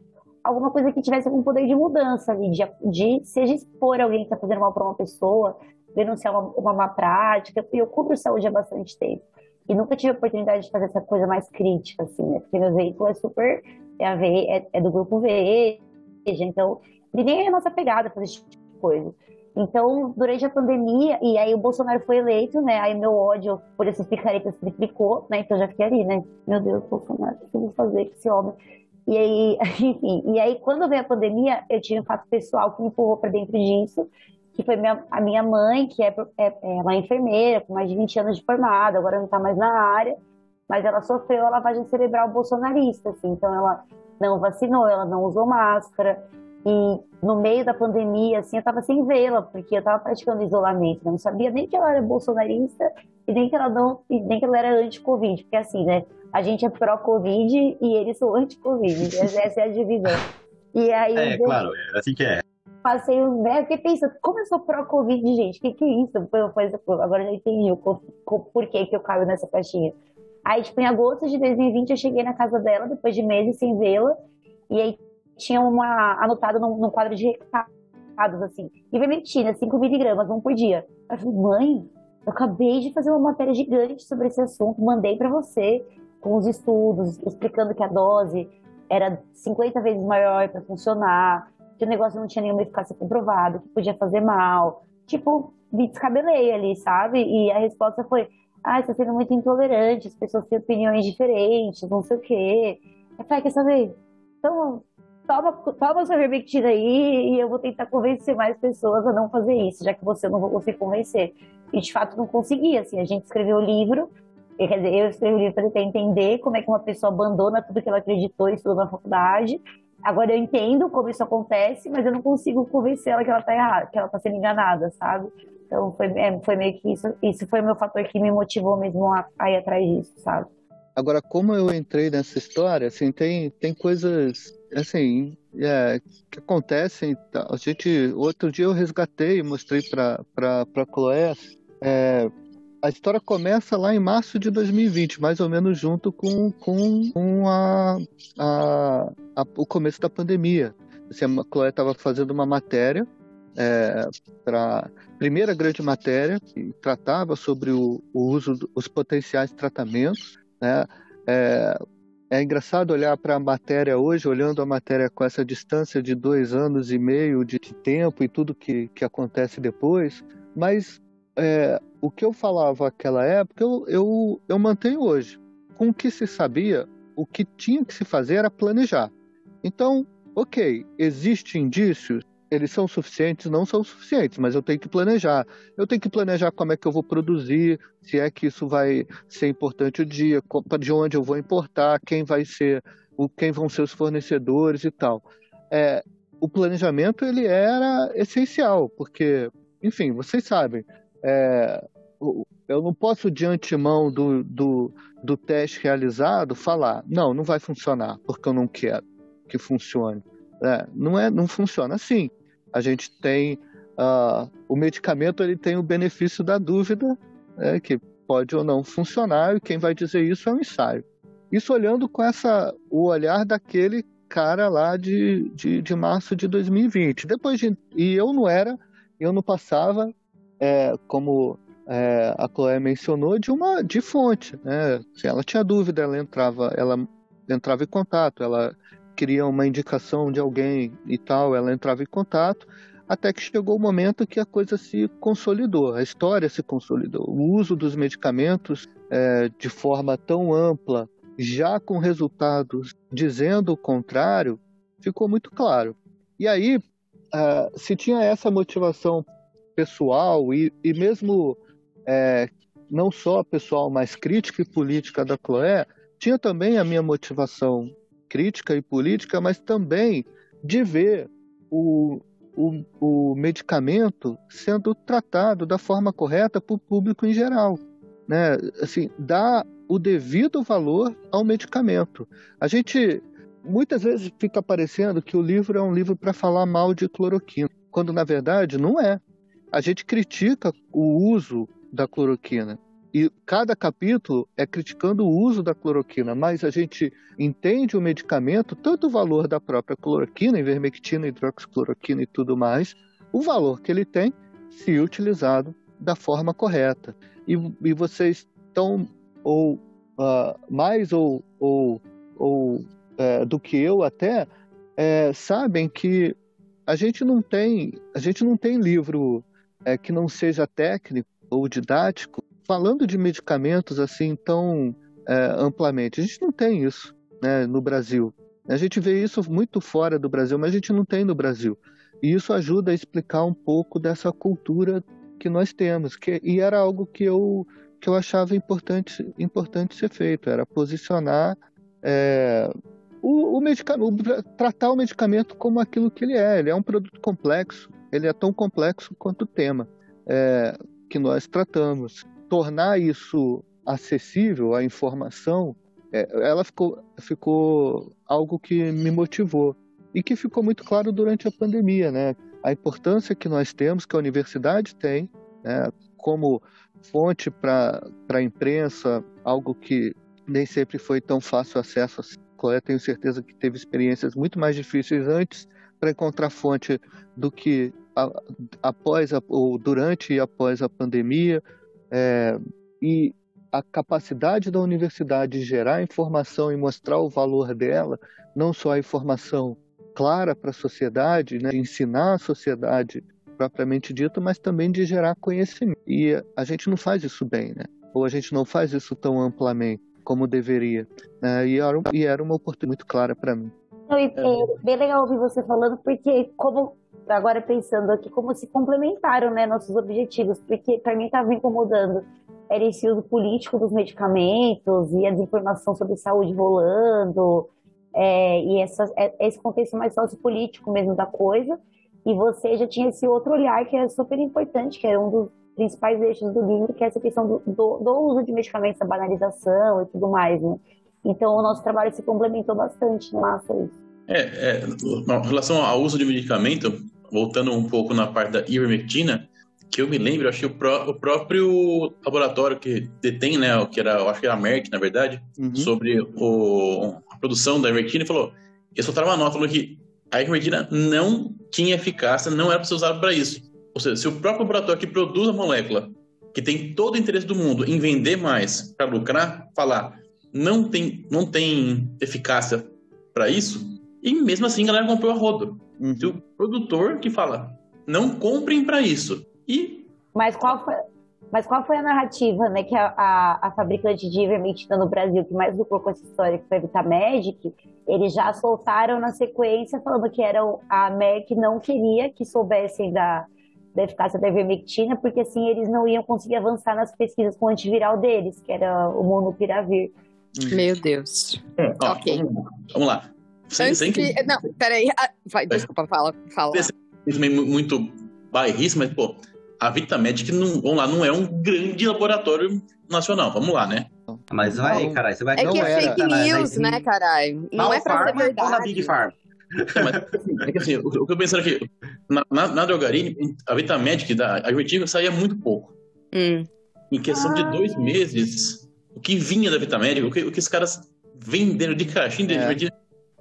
[SPEAKER 2] alguma coisa que tivesse algum poder de mudança ali, de, de seja expor alguém que está fazendo mal para uma pessoa, denunciar uma, uma má prática, eu cubro saúde há bastante tempo. E nunca tive a oportunidade de fazer essa coisa mais crítica, assim, né? Porque meu veículo é super, é, a é, é do grupo Veja, então, e nem é a nossa pegada fazer esse tipo de coisa. Então, durante a pandemia, e aí o Bolsonaro foi eleito, né? Aí meu ódio por essas picaretas triplicou, né? Então já fiquei ali, né? Meu Deus, Bolsonaro, o que eu vou fazer com esse homem? E aí, [laughs] enfim, e aí quando veio a pandemia, eu tive um fato pessoal que me empurrou para dentro disso, que foi minha, a minha mãe, que é, é, ela é enfermeira, com mais de 20 anos de formada, agora não está mais na área, mas ela sofreu a lavagem cerebral bolsonarista, assim, então ela não vacinou, ela não usou máscara, e no meio da pandemia, assim, eu estava sem vê-la, porque eu estava praticando isolamento, né? não sabia nem que ela era bolsonarista e nem que ela não, nem que ela era anti-Covid, porque assim, né? A gente é pró-Covid e eles são anti-Covid. [laughs] Essa é a divisão. E aí,
[SPEAKER 6] É,
[SPEAKER 2] eu
[SPEAKER 6] claro, é assim que é.
[SPEAKER 2] passei um né, eu fiquei pensando, como eu sou pró-Covid, gente? O que, que é isso? Foi- agora eu já entendi o co- co- por que, eu caio nessa caixinha. Aí, tipo, em agosto de 2020, eu cheguei na casa dela, depois de meses sem vê-la, e aí tinha uma anotada num, num quadro de recados, assim, ivermectina, 5 miligramas, um por dia. Eu falei, mãe, eu acabei de fazer uma matéria gigante sobre esse assunto, mandei pra você, com os estudos, explicando que a dose era 50 vezes maior para funcionar, que o negócio não tinha nenhuma eficácia comprovada, que podia fazer mal. Tipo, me descabelei ali, sabe? E a resposta foi: ah, você está sendo muito intolerante, as pessoas têm opiniões diferentes, não sei o quê. Eu falei, quer saber? Então, toma, toma sua vermectina aí e eu vou tentar convencer mais pessoas a não fazer isso, já que você não vou conseguir convencer. E de fato não consegui, assim, a gente escreveu o livro, quer dizer, eu escrevi o livro para entender como é que uma pessoa abandona tudo que ela acreditou e estudou na faculdade. Agora eu entendo como isso acontece, mas eu não consigo convencer ela que ela tá errada, que ela tá sendo enganada, sabe? Então foi, é, foi meio que isso, isso foi meu fator que me motivou mesmo a, a ir atrás disso, sabe?
[SPEAKER 3] Agora, como eu entrei nessa história, assim, tem, tem coisas, assim, é, que acontecem. A gente, outro dia eu resgatei e mostrei para para Chloé. É, a história começa lá em março de 2020, mais ou menos junto com, com, com a, a, a- o começo da pandemia. Assim, a Chloé estava fazendo uma matéria é, primeira grande matéria que tratava sobre o, o uso dos potenciais tratamentos. Né? É, é engraçado olhar para a matéria hoje, olhando a matéria com essa distância de dois anos e meio de tempo e tudo que, que acontece depois, mas é, o que eu falava naquela época eu, eu, eu mantenho hoje. Com o que se sabia, o que tinha que se fazer era planejar. Então, ok, existem indícios eles são suficientes, não são suficientes, mas eu tenho que planejar. Eu tenho que planejar como é que eu vou produzir, se é que isso vai ser importante o dia, de onde eu vou importar, quem vai ser, quem vão ser os fornecedores e tal. É, o planejamento ele era essencial, porque, enfim, vocês sabem, é, eu não posso de antemão do, do, do teste realizado falar, não, não vai funcionar, porque eu não quero que funcione. É, não, é, não funciona assim. A gente tem uh, o medicamento, ele tem o benefício da dúvida, né, que pode ou não funcionar, e quem vai dizer isso é o ensaio. Isso olhando com essa, o olhar daquele cara lá de, de, de março de 2020. Depois de, e eu não era, eu não passava, é, como é, a Chloé mencionou, de uma de fonte. Né? Se ela tinha dúvida, ela entrava, ela entrava em contato, ela queria uma indicação de alguém e tal, ela entrava em contato, até que chegou o momento que a coisa se consolidou, a história se consolidou. O uso dos medicamentos é, de forma tão ampla, já com resultados dizendo o contrário, ficou muito claro. E aí, uh, se tinha essa motivação pessoal e, e mesmo é, não só pessoal, mas crítica e política da Chloé, tinha também a minha motivação crítica e política, mas também de ver o, o, o medicamento sendo tratado da forma correta para o público em geral. Né? Assim, dar o devido valor ao medicamento. A gente muitas vezes fica parecendo que o livro é um livro para falar mal de cloroquina, quando na verdade não é. A gente critica o uso da cloroquina, e cada capítulo é criticando o uso da cloroquina, mas a gente entende o medicamento, tanto o valor da própria cloroquina, ivermectina, hidroxicloroquina e tudo mais, o valor que ele tem se utilizado da forma correta. E, e vocês estão ou uh, mais ou, ou, ou uh, do que eu até é, sabem que a gente não tem a gente não tem livro é, que não seja técnico ou didático falando de medicamentos assim tão é, amplamente. A gente não tem isso né, no Brasil. A gente vê isso muito fora do Brasil, mas a gente não tem no Brasil. E isso ajuda a explicar um pouco dessa cultura que nós temos. Que, e era algo que eu, que eu achava importante, importante ser feito, era posicionar é, o, o medicamento, tratar o medicamento como aquilo que ele é. Ele é um produto complexo, ele é tão complexo quanto o tema é, que nós tratamos tornar isso acessível, a informação, é, ela ficou, ficou algo que me motivou e que ficou muito claro durante a pandemia, né? A importância que nós temos, que a universidade tem, né? como fonte para a imprensa, algo que nem sempre foi tão fácil acesso. Eu tenho certeza que teve experiências muito mais difíceis antes para encontrar fonte do que a, após a, ou durante e após a pandemia. É, e a capacidade da universidade de gerar informação e mostrar o valor dela, não só a informação clara para a sociedade, né, de ensinar a sociedade propriamente dita, mas também de gerar conhecimento. E a gente não faz isso bem, né? Ou a gente não faz isso tão amplamente como deveria. Né? E, era, e era uma oportunidade muito clara para mim.
[SPEAKER 2] Não, e, é bem legal ouvir você falando, porque como agora pensando aqui como se complementaram, né, nossos objetivos, porque para mim estava incomodando era esse uso político dos medicamentos e a desinformação sobre saúde rolando, é, e essa, é, esse contexto mais sociopolítico mesmo da coisa, e você já tinha esse outro olhar que é super importante, que era um dos principais eixos do livro, que é essa questão do, do, do uso de medicamentos, a banalização e tudo mais, né? Então, o nosso trabalho se complementou bastante, massa isso.
[SPEAKER 7] É, é, em relação ao uso de medicamento, voltando um pouco na parte da ivermectina, que eu me lembro, acho que o, pró o, próprio laboratório que detém, né, que era, eu acho que era a Merck, na verdade, uhum. sobre o, a produção da ivermectina, falou, eu trago uma nota falando que a ivermectina não tinha eficácia, não era para ser usada para isso. Ou seja, se o próprio laboratório que produz a molécula, que tem todo o interesse do mundo em vender mais para lucrar, falar não tem, não tem eficácia para isso, e mesmo assim a galera comprou a rodo.
[SPEAKER 3] Uhum.
[SPEAKER 7] O produtor que fala não comprem para isso. E
[SPEAKER 2] Mas qual foi, mas qual foi a narrativa, né, que a, a, a fabricante de ivermectina no Brasil que mais lucrou com essa história, que foi a Vitamedic, eles já soltaram na sequência falando que era a Merck não queria que soubessem da, da eficácia da ivermectina, porque assim eles não iam conseguir avançar nas pesquisas com o antiviral deles, que era o monopiravir.
[SPEAKER 5] Meu Deus.
[SPEAKER 7] ó,
[SPEAKER 5] Ok.
[SPEAKER 7] vamos, lá. Sem, sem que
[SPEAKER 5] que... Não, peraí. Ah, vai, desculpa, fala. fala.
[SPEAKER 7] Muito bairrista, mas, pô, a Vitamedic, não, vamos lá, não é um grande laboratório nacional. Vamos lá, né?
[SPEAKER 6] Mas vai,
[SPEAKER 3] Não.
[SPEAKER 6] caralho, você vai
[SPEAKER 5] É
[SPEAKER 3] Não
[SPEAKER 5] que é
[SPEAKER 3] era.
[SPEAKER 5] fake
[SPEAKER 6] na- na-
[SPEAKER 5] news, né, caralho? Não é pra ser
[SPEAKER 6] ou na
[SPEAKER 5] verdade.
[SPEAKER 6] Big Farm?
[SPEAKER 7] Não, mas, é que assim, o, o que eu tô pensando aqui, na, na, na drogaria, a Vitamedic, da, a Ivermectina saía muito pouco.
[SPEAKER 5] Hum.
[SPEAKER 7] Em questão de
[SPEAKER 2] Ah.
[SPEAKER 7] dois meses, o que vinha da Vitamedic, o que, o que os caras venderam de caixinha de
[SPEAKER 3] É.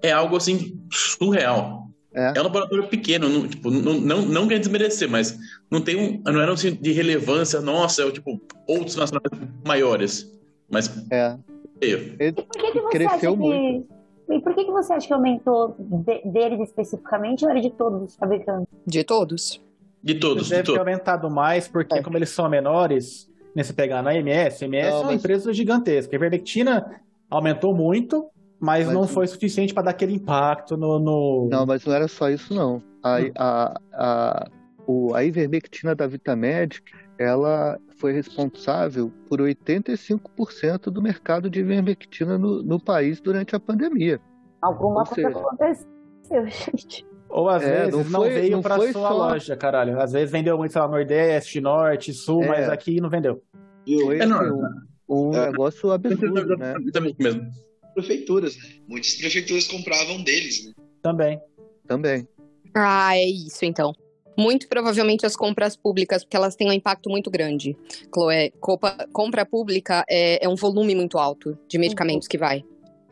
[SPEAKER 7] É algo, assim, surreal.
[SPEAKER 3] É.
[SPEAKER 7] É um laboratório pequeno, não, tipo, não, não, não quer desmerecer, mas não tem um, não era assim, de relevância, nossa, é o tipo, outros nacionais maiores. Mas,
[SPEAKER 3] É. Ele
[SPEAKER 2] Por que, que você
[SPEAKER 3] cresceu
[SPEAKER 2] acha
[SPEAKER 3] muito.
[SPEAKER 2] que. E por que, que você acha que aumentou de- deles especificamente ou era de todos os fabricantes?
[SPEAKER 5] De todos.
[SPEAKER 7] De todos, de
[SPEAKER 1] Deve ter
[SPEAKER 7] todos.
[SPEAKER 1] aumentado mais, porque
[SPEAKER 5] É.
[SPEAKER 1] como eles são menores, né, se pegar na MS, MS
[SPEAKER 3] Não,
[SPEAKER 1] é uma
[SPEAKER 3] mas-
[SPEAKER 1] empresa gigantesca. A Ivermectina aumentou muito, mas,
[SPEAKER 3] Mas
[SPEAKER 1] não foi suficiente para dar aquele impacto no... no-
[SPEAKER 3] Não, mas não era só isso, não. A, a, a, o, a ivermectina da Vitamedic, ela foi responsável por 85% do mercado de ivermectina no, no país durante a pandemia.
[SPEAKER 2] Alguma
[SPEAKER 3] Ou
[SPEAKER 2] coisa
[SPEAKER 3] seja-
[SPEAKER 2] aconteceu, [laughs] gente.
[SPEAKER 1] Ou às
[SPEAKER 3] É,
[SPEAKER 1] vezes
[SPEAKER 3] não
[SPEAKER 1] não,
[SPEAKER 3] foi-
[SPEAKER 1] veio
[SPEAKER 3] não
[SPEAKER 1] para sua
[SPEAKER 3] só-
[SPEAKER 1] loja, caralho. Às vezes vendeu muito, sei lá, Nordeste, Norte, Sul,
[SPEAKER 3] É.
[SPEAKER 1] mas aqui não vendeu.
[SPEAKER 3] Foi
[SPEAKER 7] É, não,
[SPEAKER 3] um, um
[SPEAKER 4] é.
[SPEAKER 3] negócio absurdo, né?
[SPEAKER 7] Também mesmo.
[SPEAKER 4] Prefeituras, né? Muitas prefeituras compravam deles, né?
[SPEAKER 1] Também.
[SPEAKER 3] Também.
[SPEAKER 5] Ah, é isso então. Muito provavelmente as compras públicas, porque elas têm um impacto muito grande. Chloé, copa- compra pública é, é um volume muito alto de medicamentos que vai.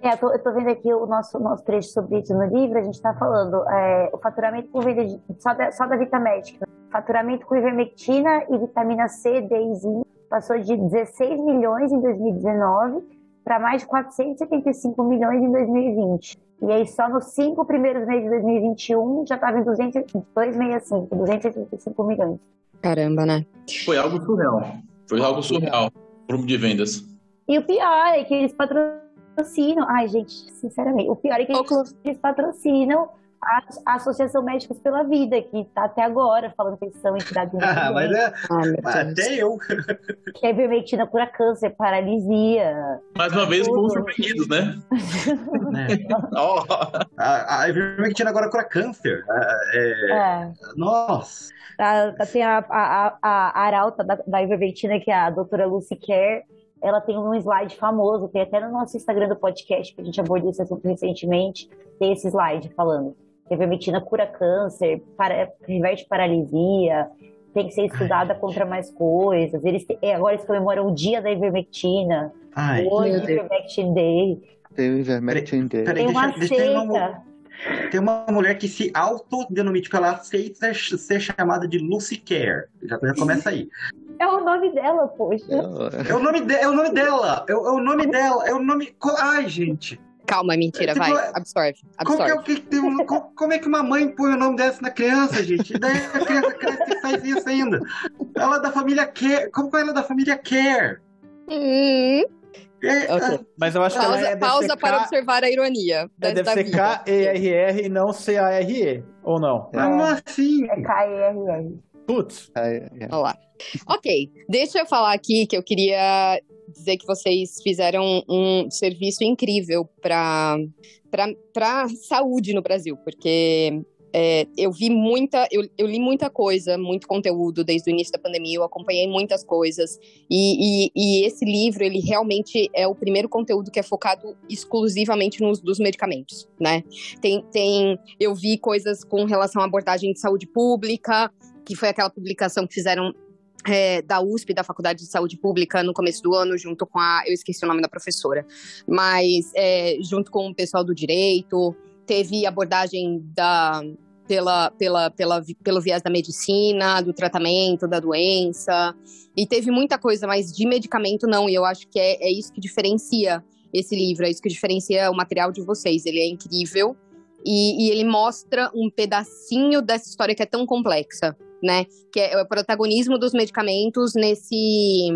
[SPEAKER 2] É, eu tô, eu tô vendo aqui o nosso, nosso trecho sobre isso no livro, a gente tá falando é, o faturamento com venda de, só, da, só da Vitamedic. Faturamento com ivermectina e vitamina C, D e zinco passou de 16 milhões em 2019 para mais de 475 milhões em 2020. E aí só nos cinco primeiros meses de 2021 já estava em 200, 265, 285 milhões.
[SPEAKER 5] Caramba, né?
[SPEAKER 7] Foi algo surreal. Foi algo surreal. Volume de vendas.
[SPEAKER 2] E o pior é que eles patrocinam. Ai, gente, sinceramente, o pior é que eles patrocinam a, a Associação Médicos pela Vida, que tá até agora falando que eles são entidades [laughs]
[SPEAKER 6] Ah, mas é,
[SPEAKER 5] Deus.
[SPEAKER 6] até eu.
[SPEAKER 2] que a ivermectina cura câncer, paralisia.
[SPEAKER 7] Mais uma vez, fomos surpreendidos, né? [laughs] Ó,
[SPEAKER 6] A, a ivermectina agora cura câncer. Ah, é,
[SPEAKER 2] É.
[SPEAKER 6] nossa.
[SPEAKER 2] A- Tem a, a, a, a arauta da, da ivermectina, que é a doutora Lucy Kerr, ela tem um slide famoso, tem até no nosso Instagram do podcast, que a gente abordou esse assunto recentemente, tem esse slide falando ivermectina cura câncer, para, reverte paralisia, tem que ser estudada contra mais coisas. Eles, é, agora eles comemoram o dia da ivermectina,
[SPEAKER 6] Ai,
[SPEAKER 2] hoje é. Ivermectin Day.
[SPEAKER 3] Tem o ivermectin dele.
[SPEAKER 6] peraí,
[SPEAKER 2] Tem uma
[SPEAKER 6] deixa, deixa tem uma,
[SPEAKER 2] seita.
[SPEAKER 6] tem uma mulher que se autodenomina, tipo, ela aceita ser chamada de Lucy Care. Já, já começa aí. [laughs]
[SPEAKER 2] É o nome dela, poxa.
[SPEAKER 6] É o nome, de, é o nome dela, é, o- é o nome dela, é o nome. Ai, gente.
[SPEAKER 5] Calma, mentira,
[SPEAKER 6] É, tipo,
[SPEAKER 5] vai. Absorve,
[SPEAKER 6] Como, que é,
[SPEAKER 5] absorve.
[SPEAKER 6] o que tem um- co- como é que uma mãe põe o nome dessa na criança, gente? E daí a criança cresce e faz isso ainda. Ela é da família Care. Como que ela é da família Care?
[SPEAKER 5] Hum,
[SPEAKER 6] É,
[SPEAKER 5] Ok.
[SPEAKER 1] Mas eu acho que ela
[SPEAKER 5] pausa
[SPEAKER 1] é
[SPEAKER 5] pausa para observar a ironia.
[SPEAKER 1] é, deve
[SPEAKER 5] da
[SPEAKER 1] ser. K-E-R-R e não C-A-R-E, ou não?
[SPEAKER 6] ah, Como assim?
[SPEAKER 2] É K-E-R-R.
[SPEAKER 1] Putz,
[SPEAKER 3] É, é.
[SPEAKER 5] Olha lá. Ok, deixa eu falar aqui que eu queria dizer que vocês fizeram um serviço incrível para para saúde no Brasil, porque é, eu vi muita, eu, eu li muita coisa, muito conteúdo desde o início da pandemia, eu acompanhei muitas coisas e, e, e esse livro ele realmente é o primeiro conteúdo que é focado exclusivamente nos dos medicamentos, né? Tem, tem, eu vi coisas com relação à abordagem de saúde pública, que foi aquela publicação que fizeram é, da USP, da Faculdade de Saúde Pública, no começo do ano, junto com a. Eu esqueci o nome da professora, mas é, junto com o pessoal do direito. teve abordagem da, pela, pela, pela, pelo viés da medicina, do tratamento da doença, e teve muita coisa, mas de medicamento não, e eu acho que é, é isso que diferencia esse livro, é isso que diferencia o material de vocês. Ele é incrível e, e ele mostra um pedacinho dessa história que é tão complexa, né? Que é o protagonismo dos medicamentos nesse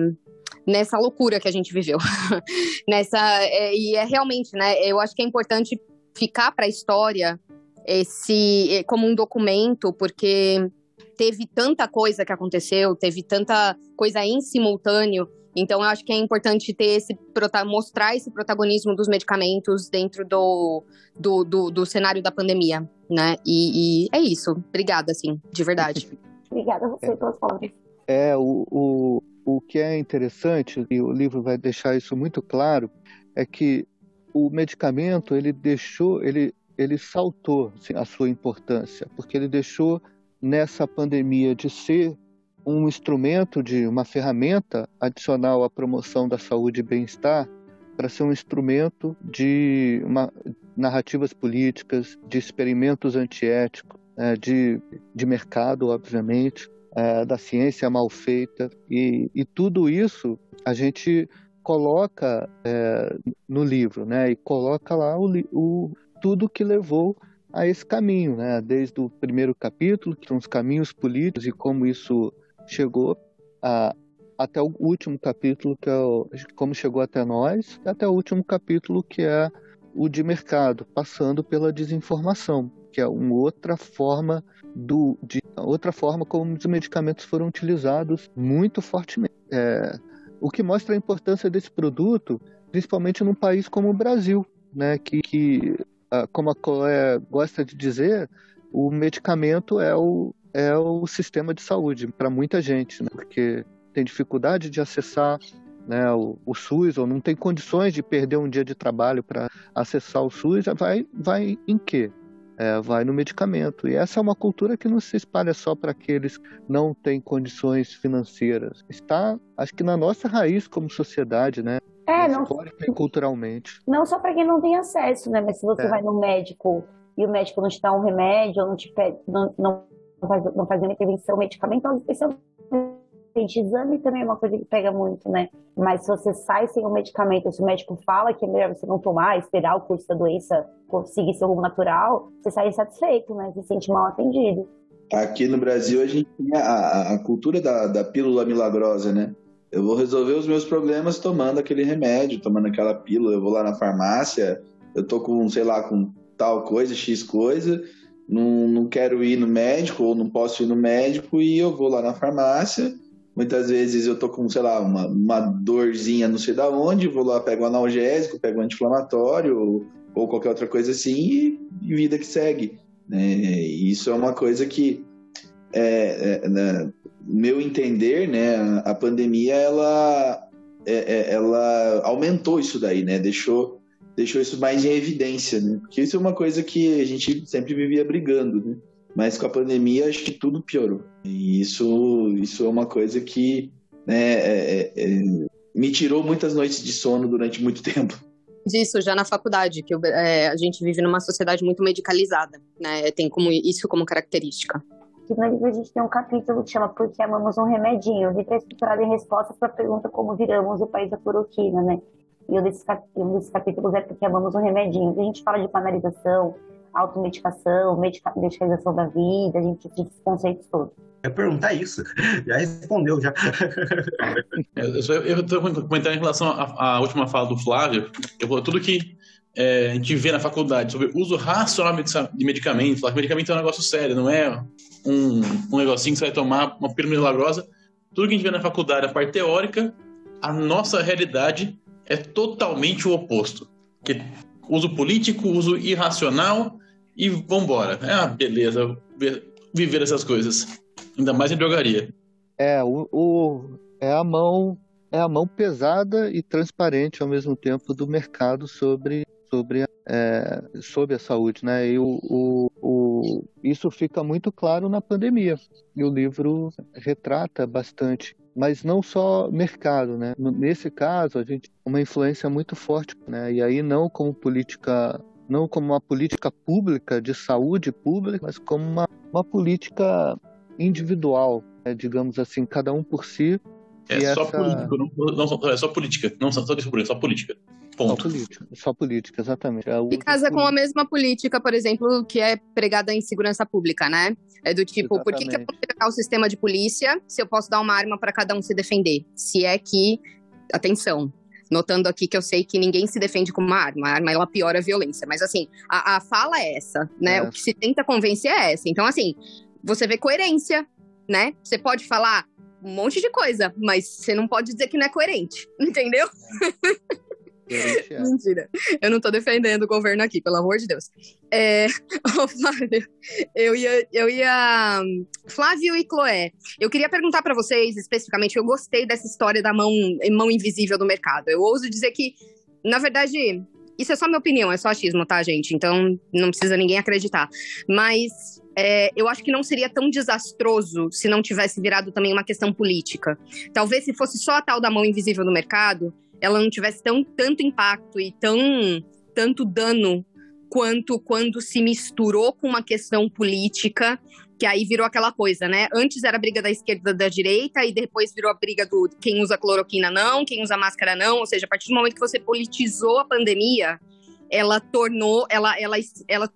[SPEAKER 5] nessa loucura que a gente viveu. [laughs] nessa é, e é realmente, né? Eu acho que é importante ficar para a história esse é, como um documento, porque teve tanta coisa que aconteceu, teve tanta coisa em simultâneo. Então, eu acho que é importante ter esse mostrar esse protagonismo dos medicamentos dentro do, do, do, do cenário da pandemia, né? E, e, é isso. Obrigada, assim, de verdade. [laughs]
[SPEAKER 2] Obrigada a você pelas palavras.
[SPEAKER 3] É, o, o, o que é interessante, e o livro vai deixar isso muito claro, é que o medicamento, ele deixou, ele, ele saltou assim, a sua importância, porque ele deixou nessa pandemia de ser um instrumento de uma ferramenta adicional à promoção da saúde e bem-estar para ser um instrumento de uma, narrativas políticas, de experimentos antiéticos, é, de, de mercado, obviamente, é, da ciência mal feita. E, e tudo isso a gente coloca é, no livro, né? E coloca lá o, o, tudo que levou a esse caminho, né? Desde o primeiro capítulo, que são os caminhos políticos e como isso chegou a, até o último capítulo, que é o, como chegou até nós, até o último capítulo, que é o de mercado, passando pela desinformação, que é uma outra forma do, de outra forma como os medicamentos foram utilizados muito fortemente. É, o que mostra a importância desse produto, principalmente num país como o Brasil, né, que, que como a Chloé gosta de dizer, o medicamento é o, é o sistema de saúde para muita gente, né? porque tem dificuldade de acessar né, o, o, SUS ou não tem condições de perder um dia de trabalho para acessar o SUS, vai, vai em quê? É, vai no medicamento. E essa é uma cultura que não se espalha só para aqueles que não têm condições financeiras. Está, acho que na nossa raiz como sociedade, né?
[SPEAKER 2] É, não,
[SPEAKER 3] e culturalmente.
[SPEAKER 2] Não só para quem não tem acesso, né? Mas se você é. vai no médico e o médico não te dá um remédio, ou não te pede, não, não, faz, não faz intervenção medicamentosa, especialmente exame também é uma coisa que pega muito, né? Mas se você sai sem o medicamento, se o médico fala que é melhor você não tomar, esperar o curso da doença, seguir seu rumo natural, você sai insatisfeito, né? Se sente mal atendido.
[SPEAKER 4] Aqui no Brasil a gente tem a, a cultura da, da pílula milagrosa, né? Eu vou resolver os meus problemas tomando aquele remédio, tomando aquela pílula. Eu vou lá na farmácia, eu tô com, sei lá, com tal coisa, X coisa, não, não quero ir no médico ou não posso ir no médico e eu vou lá na farmácia. Muitas vezes eu tô com, sei lá, uma, uma dorzinha não sei da onde, vou lá, pego analgésico, pego anti-inflamatório ou, ou, qualquer outra coisa assim e, e vida que segue. Né? Isso é uma coisa que, é, é, né, meu entender, né, a pandemia ela, é, é, ela aumentou isso daí, né? Deixou deixou isso mais em evidência, né? Porque isso é uma coisa que a gente sempre vivia brigando, né? Mas com a pandemia acho que tudo piorou. E isso, isso é uma coisa que né, é, é, é me tirou muitas noites de sono durante muito [laughs] tempo.
[SPEAKER 5] Disso já na faculdade, que é, a gente vive numa sociedade muito medicalizada, né? Tem como isso como característica.
[SPEAKER 2] Que no livro a gente tem um capítulo que chama Porque Amamos um Remedinho. Livro é estruturado em respostas para a pergunta como viramos o país da cloroquina, né? E um desses, um desses capítulos é porque amamos um remedinho. A gente fala de banalização, automedicação, medica, medicalização da vida, a gente diz esses conceitos todos.
[SPEAKER 6] É perguntar isso. [laughs] Já respondeu, já. [laughs]
[SPEAKER 7] eu estou comentando em relação à, à, última fala do Flávio. Eu vou, tudo que é, a gente vê na faculdade sobre uso racional de medicamentos. Falar que medicamento é um negócio sério, não é um, um negocinho que você vai tomar, uma pílula milagrosa. Tudo que a gente vê na faculdade, a parte teórica, a nossa realidade é totalmente o oposto. Que uso político, uso irracional e vambora. É uma beleza viver essas coisas. Ainda mais em drogaria.
[SPEAKER 3] É, o, o, é a mão é a mão pesada e transparente ao mesmo tempo do mercado sobre sobre, é, sobre a saúde, né? E o, o, o, isso fica muito claro na pandemia. E o livro retrata bastante mas não só mercado, né? Nesse caso, a gente uma influência muito forte, né? E aí não como política não como uma política pública de saúde pública, mas como uma, uma política individual, né? digamos assim, cada um por si.
[SPEAKER 7] É só essa... político, não, não, é só política, não só, só só política. Ponto.
[SPEAKER 3] Só política, só política, exatamente. É
[SPEAKER 5] e casa com a mesma política, por exemplo, que é pregada em segurança pública, né? É do tipo, exatamente. por que, que eu vou pegar o sistema de polícia se eu posso dar uma arma para cada um se defender? Se é que, atenção, notando aqui que eu sei que ninguém se defende com uma arma, a arma ela piora a violência, mas assim, a, a fala é essa, né? É. O que se tenta convencer é essa. Então, assim, você vê coerência, né? Você pode falar um monte de coisa, mas você não pode dizer que não é coerente, [laughs] entendeu? Mentira. Eu não tô defendendo o governo aqui, pelo amor de Deus. É... [laughs] Flávio, eu ia, eu ia. Flávio e Chloé, eu queria perguntar para vocês especificamente. Eu gostei dessa história da mão, mão invisível do mercado. Eu ouso dizer que, na verdade, isso é só minha opinião, é só achismo, tá, gente? Então não precisa ninguém acreditar. Mas é, eu acho que não seria tão desastroso se não tivesse virado também uma questão política. Talvez se fosse só a tal da mão invisível no mercado, ela não tivesse tão, tanto impacto e tão tanto dano quanto quando se misturou com uma questão política, que aí virou aquela coisa, né? Antes era a briga da esquerda da direita e depois virou a briga do quem usa cloroquina não, quem usa máscara não, ou seja, a partir do momento que você politizou a pandemia, ela tornou, ela ela ela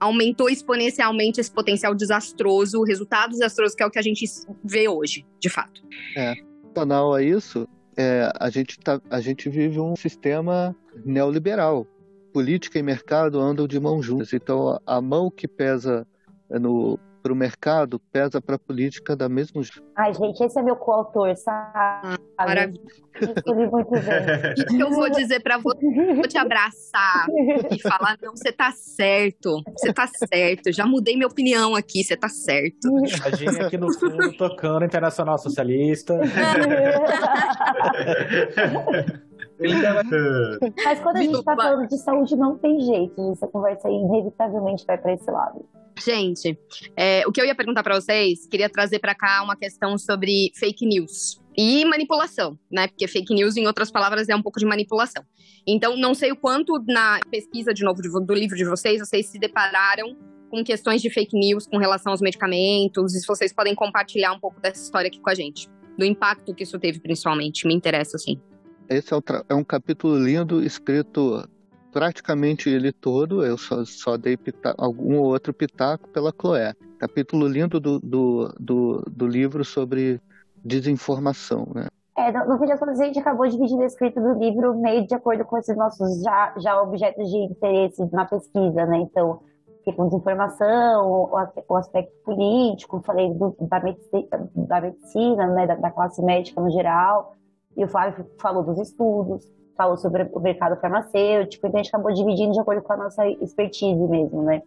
[SPEAKER 5] aumentou exponencialmente esse potencial desastroso, o resultado desastroso que é o que a gente vê hoje, de fato.
[SPEAKER 3] É, adicional a isso, é, a, gente tá, a gente vive um sistema neoliberal. Política e mercado andam de mãos juntas. Então, a mão que pesa no para o mercado pesa para a política da mesma
[SPEAKER 2] Ai, gente, esse é meu coautor, sabe?
[SPEAKER 5] Maravilha. Escolhi muito bem. [laughs] O que eu vou dizer para você? Vou te abraçar e falar: não, você tá certo. Você tá certo. Já mudei minha opinião aqui, você tá certo.
[SPEAKER 1] Tadinha aqui no fundo tocando Internacional Socialista. [laughs] [laughs]
[SPEAKER 2] Mas quando a gente está falando de saúde, não tem jeito. Essa conversa aí inevitavelmente vai para esse lado.
[SPEAKER 5] Gente, é, o que eu ia perguntar para vocês, queria trazer para cá uma questão sobre fake news e manipulação, né? Porque fake news, em outras palavras, é um pouco de manipulação. Então, não sei o quanto na pesquisa, de novo, do livro de vocês, vocês se depararam com questões de fake news com relação aos medicamentos, e se vocês podem compartilhar um pouco dessa história aqui com a gente, do impacto que isso teve, principalmente. Me interessa, assim.
[SPEAKER 3] Esse é, é um capítulo lindo, escrito praticamente ele todo, eu só, só dei pita, algum ou outro pitaco pela Chloé. Capítulo lindo do, do, do, do livro sobre desinformação, né?
[SPEAKER 2] É, no, no fim das a gente acabou dividindo a escrita do livro meio de acordo com esses nossos já, já objetos de interesse na pesquisa, né? Então, tipo, desinformação, o, o aspecto político, falei do, da, medicina, da medicina né? Da, da classe médica no geral, e o Flávio falou dos estudos falou sobre o mercado farmacêutico, então a gente acabou dividindo de acordo com a nossa expertise mesmo, né?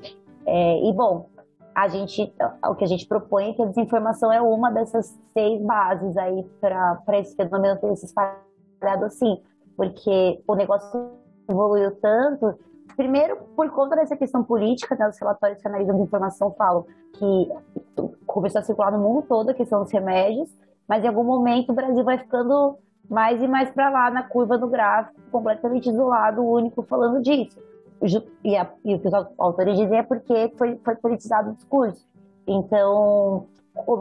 [SPEAKER 2] É, e bom, a gente, o que a gente propõe é que a desinformação é uma dessas seis bases aí para esse fenômeno ter se espalhado assim, porque o negócio evoluiu tanto, primeiro por conta dessa questão política, né, os relatórios que analisam a informação falam que começou a circular no mundo todo a questão dos remédios, mas em algum momento o Brasil vai ficando mais e mais para lá na curva do gráfico, completamente isolado, único falando disso. E, a, e, o que os autores dizem é porque foi, foi politizado o discurso. Então,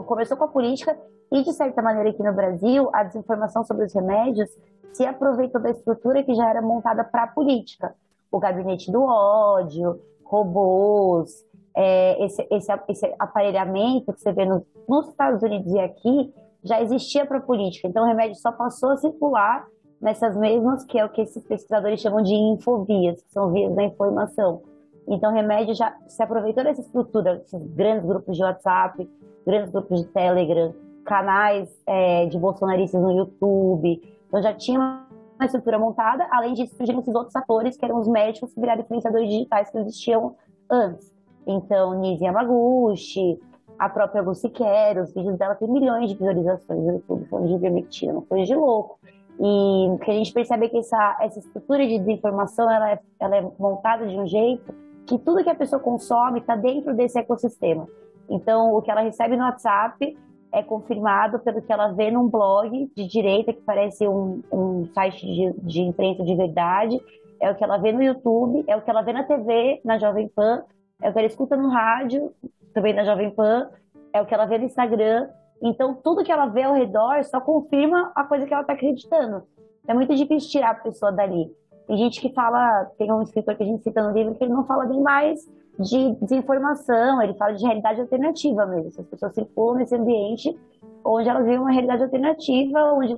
[SPEAKER 2] começou com a política e, de certa maneira, aqui no Brasil, a desinformação sobre os remédios se aproveitou da estrutura que já era montada para a política. O gabinete do ódio, robôs, é, esse, esse, esse aparelhamento que você vê nos, nos Estados Unidos e aqui, já existia para a política. Então, o remédio só passou a circular nessas mesmas, que é o que esses pesquisadores chamam de infovias, que são vias da informação. Então, o remédio já se aproveitou dessa estrutura, esses grandes grupos de WhatsApp, grandes grupos de Telegram, canais é, de bolsonaristas no YouTube. Então, já tinha uma estrutura montada, além disso, surgiram esses outros atores, que eram os médicos que viraram influenciadores digitais que existiam antes. Então, Nise Yamaguchi, a própria Lucy Quer, os vídeos dela têm milhões de visualizações no YouTube, falando de ivermectina, uma coisa de louco. E o que a gente percebe é que essa, essa estrutura de desinformação, ela é, ela é montada de um jeito que tudo que a pessoa consome está dentro desse ecossistema. Então, o que ela recebe no WhatsApp é confirmado pelo que ela vê num blog de direita, que parece um, um site de, de imprensa de verdade, é o que ela vê no YouTube, é o que ela vê na TV, na Jovem Pan, é o que ela escuta no rádio, também na Jovem Pan, é o que ela vê no Instagram. Então, tudo que ela vê ao redor só confirma a coisa que ela está acreditando. É muito difícil tirar a pessoa dali. Tem gente que fala, tem um escritor que a gente cita no livro que ele não fala nem mais de desinformação, ele fala de realidade alternativa mesmo. As pessoas circulam nesse ambiente onde elas vivem uma realidade alternativa, onde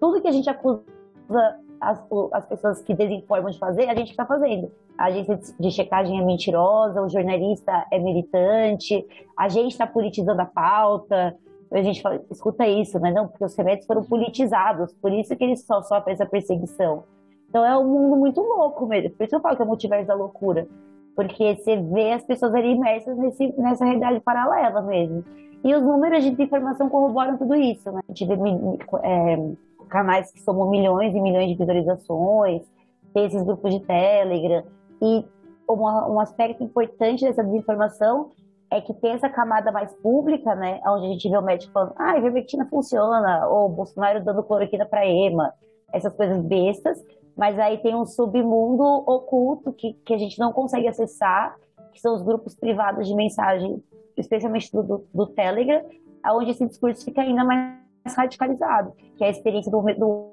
[SPEAKER 2] tudo que a gente acusa as, as pessoas que desinformam de fazer, a gente está fazendo. A agência de checagem é mentirosa, o jornalista é militante, a gente está politizando a pauta. A gente fala, escuta isso, mas não, porque os remédios foram politizados, por isso que eles só sofrem essa perseguição. Então é um mundo muito louco mesmo. Por isso eu falo que é o multiverso da loucura. Porque você vê as pessoas ali imersas nesse, nessa realidade paralela mesmo. E os números de desinformação corroboram tudo isso, né? A gente vê é, canais que somam milhões e milhões de visualizações, tem esses grupos de Telegram. E uma, um aspecto importante dessa desinformação é que tem essa camada mais pública, né? Onde a gente vê o médico falando, ah, a ivermectina funciona, ou Bolsonaro dando cloroquina para EMA, essas coisas bestas. Mas aí tem um submundo oculto que, que a gente não consegue acessar, que são os grupos privados de mensagem, especialmente do, do, do Telegram, onde esse discurso fica ainda mais radicalizado, que é a experiência do, do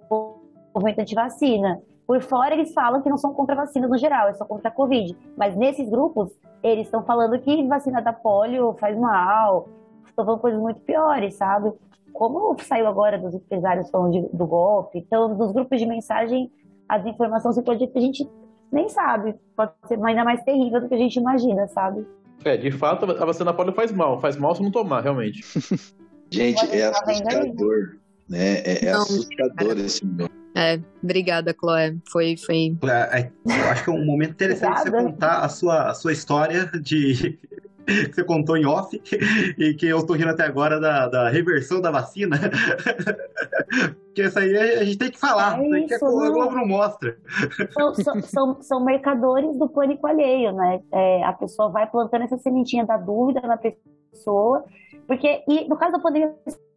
[SPEAKER 2] movimento anti-vacina. Por fora, eles falam que não são contra a vacina no geral, é só contra a Covid. Mas nesses grupos, eles estão falando que vacina da polio faz mal, estão falando coisas muito piores, sabe? Como saiu agora dos empresários falando de, do golpe. Então, nos grupos de mensagem, as informações se pode a gente nem sabe. Pode ser ainda mais terrível do que a gente imagina, sabe?
[SPEAKER 7] É, de fato, a vacina da polio faz mal. Faz mal se não tomar, realmente. [laughs]
[SPEAKER 4] Gente, é assustador. Né? É, é assustador esse momento.
[SPEAKER 5] É, obrigada, Chloé. Foi, foi.
[SPEAKER 6] É, é, eu acho que é um momento interessante você contar a sua, a sua história de. [laughs] que você contou em off e que eu estou rindo até agora da, da reversão da vacina. [laughs] Porque isso aí a gente tem que falar, é isso, que a Globo não mostra.
[SPEAKER 2] São, são, são, são, mercadores do pânico alheio, né? É, a pessoa vai plantando essa sementinha da dúvida na pessoa porque, e no caso da pandemia,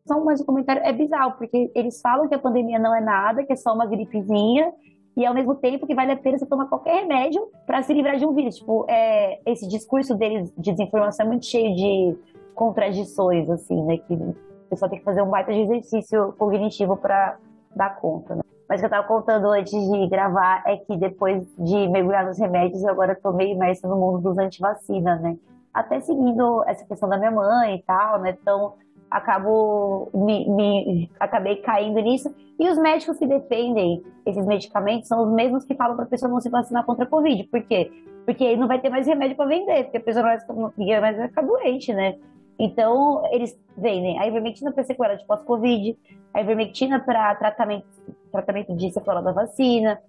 [SPEAKER 2] só mais um comentário, é bizarro, porque eles falam que a pandemia não é nada, que é só uma gripezinha, e ao mesmo tempo que vale a pena você tomar qualquer remédio para se livrar de um vírus. Tipo, é, esse discurso deles de desinformação é muito cheio de contradições, assim, né? Que o pessoal tem que fazer um baita de exercício cognitivo para dar conta, né? Mas o que eu estava contando antes de gravar é que depois de mergulhar nos remédios, eu agora estou meio imersa no mundo dos antivacina, né? Até seguindo essa questão da minha mãe e tal, né? Então, acabo me, me, acabei caindo nisso. E os médicos que defendem esses medicamentos são os mesmos que falam para a pessoa não se vacinar contra a Covid. Por quê? Porque aí não vai ter mais remédio para vender, porque a pessoa não vai, mais vai ficar doente, né? Então, eles vendem a ivermectina para sequela de pós-Covid, a ivermectina para tratamento, tratamento de sequela da vacina,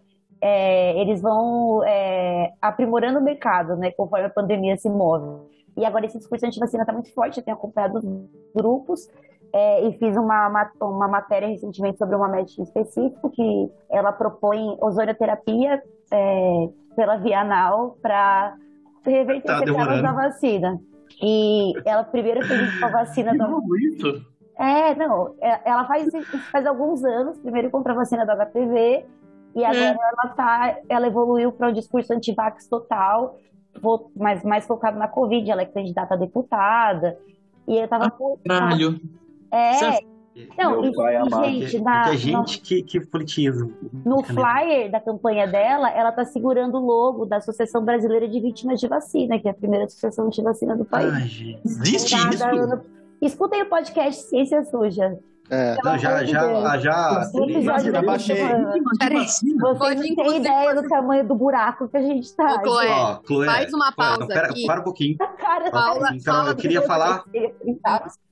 [SPEAKER 2] é, eles vão é, aprimorando o mercado, né, conforme a pandemia se move. E agora esse discurso anti-vacina está muito forte, eu tenho acompanhado os grupos é, e fiz uma, uma matéria recentemente sobre uma médica específica que ela propõe ozonioterapia é, pela via anal para reverter tá sequelas da vacina. E ela primeiro fez a vacina. [laughs]
[SPEAKER 7] Isso?
[SPEAKER 2] É, não, é, ela faz faz alguns anos, primeiro contra a vacina do HPV, e agora é. ela tá, ela evoluiu para um discurso antivax total, mas mais focado na Covid, ela é candidata a deputada. E eu tava.
[SPEAKER 7] Caralho.
[SPEAKER 2] É. Não, e, e, gente, na,
[SPEAKER 6] é gente que, que politiza.
[SPEAKER 2] No flyer da campanha dela, ela tá segurando o logo da Associação Brasileira de Vítimas de Vacina, que é a primeira associação de vacina do país. Ai,
[SPEAKER 7] gente. Existe isso?
[SPEAKER 2] Escutem o podcast Ciência Suja.
[SPEAKER 6] É. Não, já, já, já.
[SPEAKER 2] já baixei. Você não tem ideia do tamanho do buraco que a gente tá.
[SPEAKER 5] Ô, Chloé, Ó, Chloé,
[SPEAKER 6] faz
[SPEAKER 5] uma pausa
[SPEAKER 6] Chloé, não, pera,
[SPEAKER 5] aqui.
[SPEAKER 6] Para um pouquinho. [laughs]
[SPEAKER 2] Cara,
[SPEAKER 6] Paula, então, eu queria falar...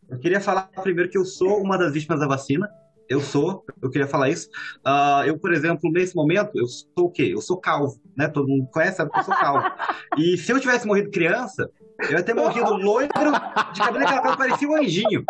[SPEAKER 6] Eu queria falar primeiro que eu sou uma das vítimas da vacina. Eu sou, eu queria falar isso. Uh, eu, por exemplo, nesse momento, eu sou o quê? Eu sou calvo, né? Todo mundo conhece, sabe que eu sou calvo. E se eu tivesse morrido criança, eu ia ter morrido loiro, de cabelo que parecia um anjinho,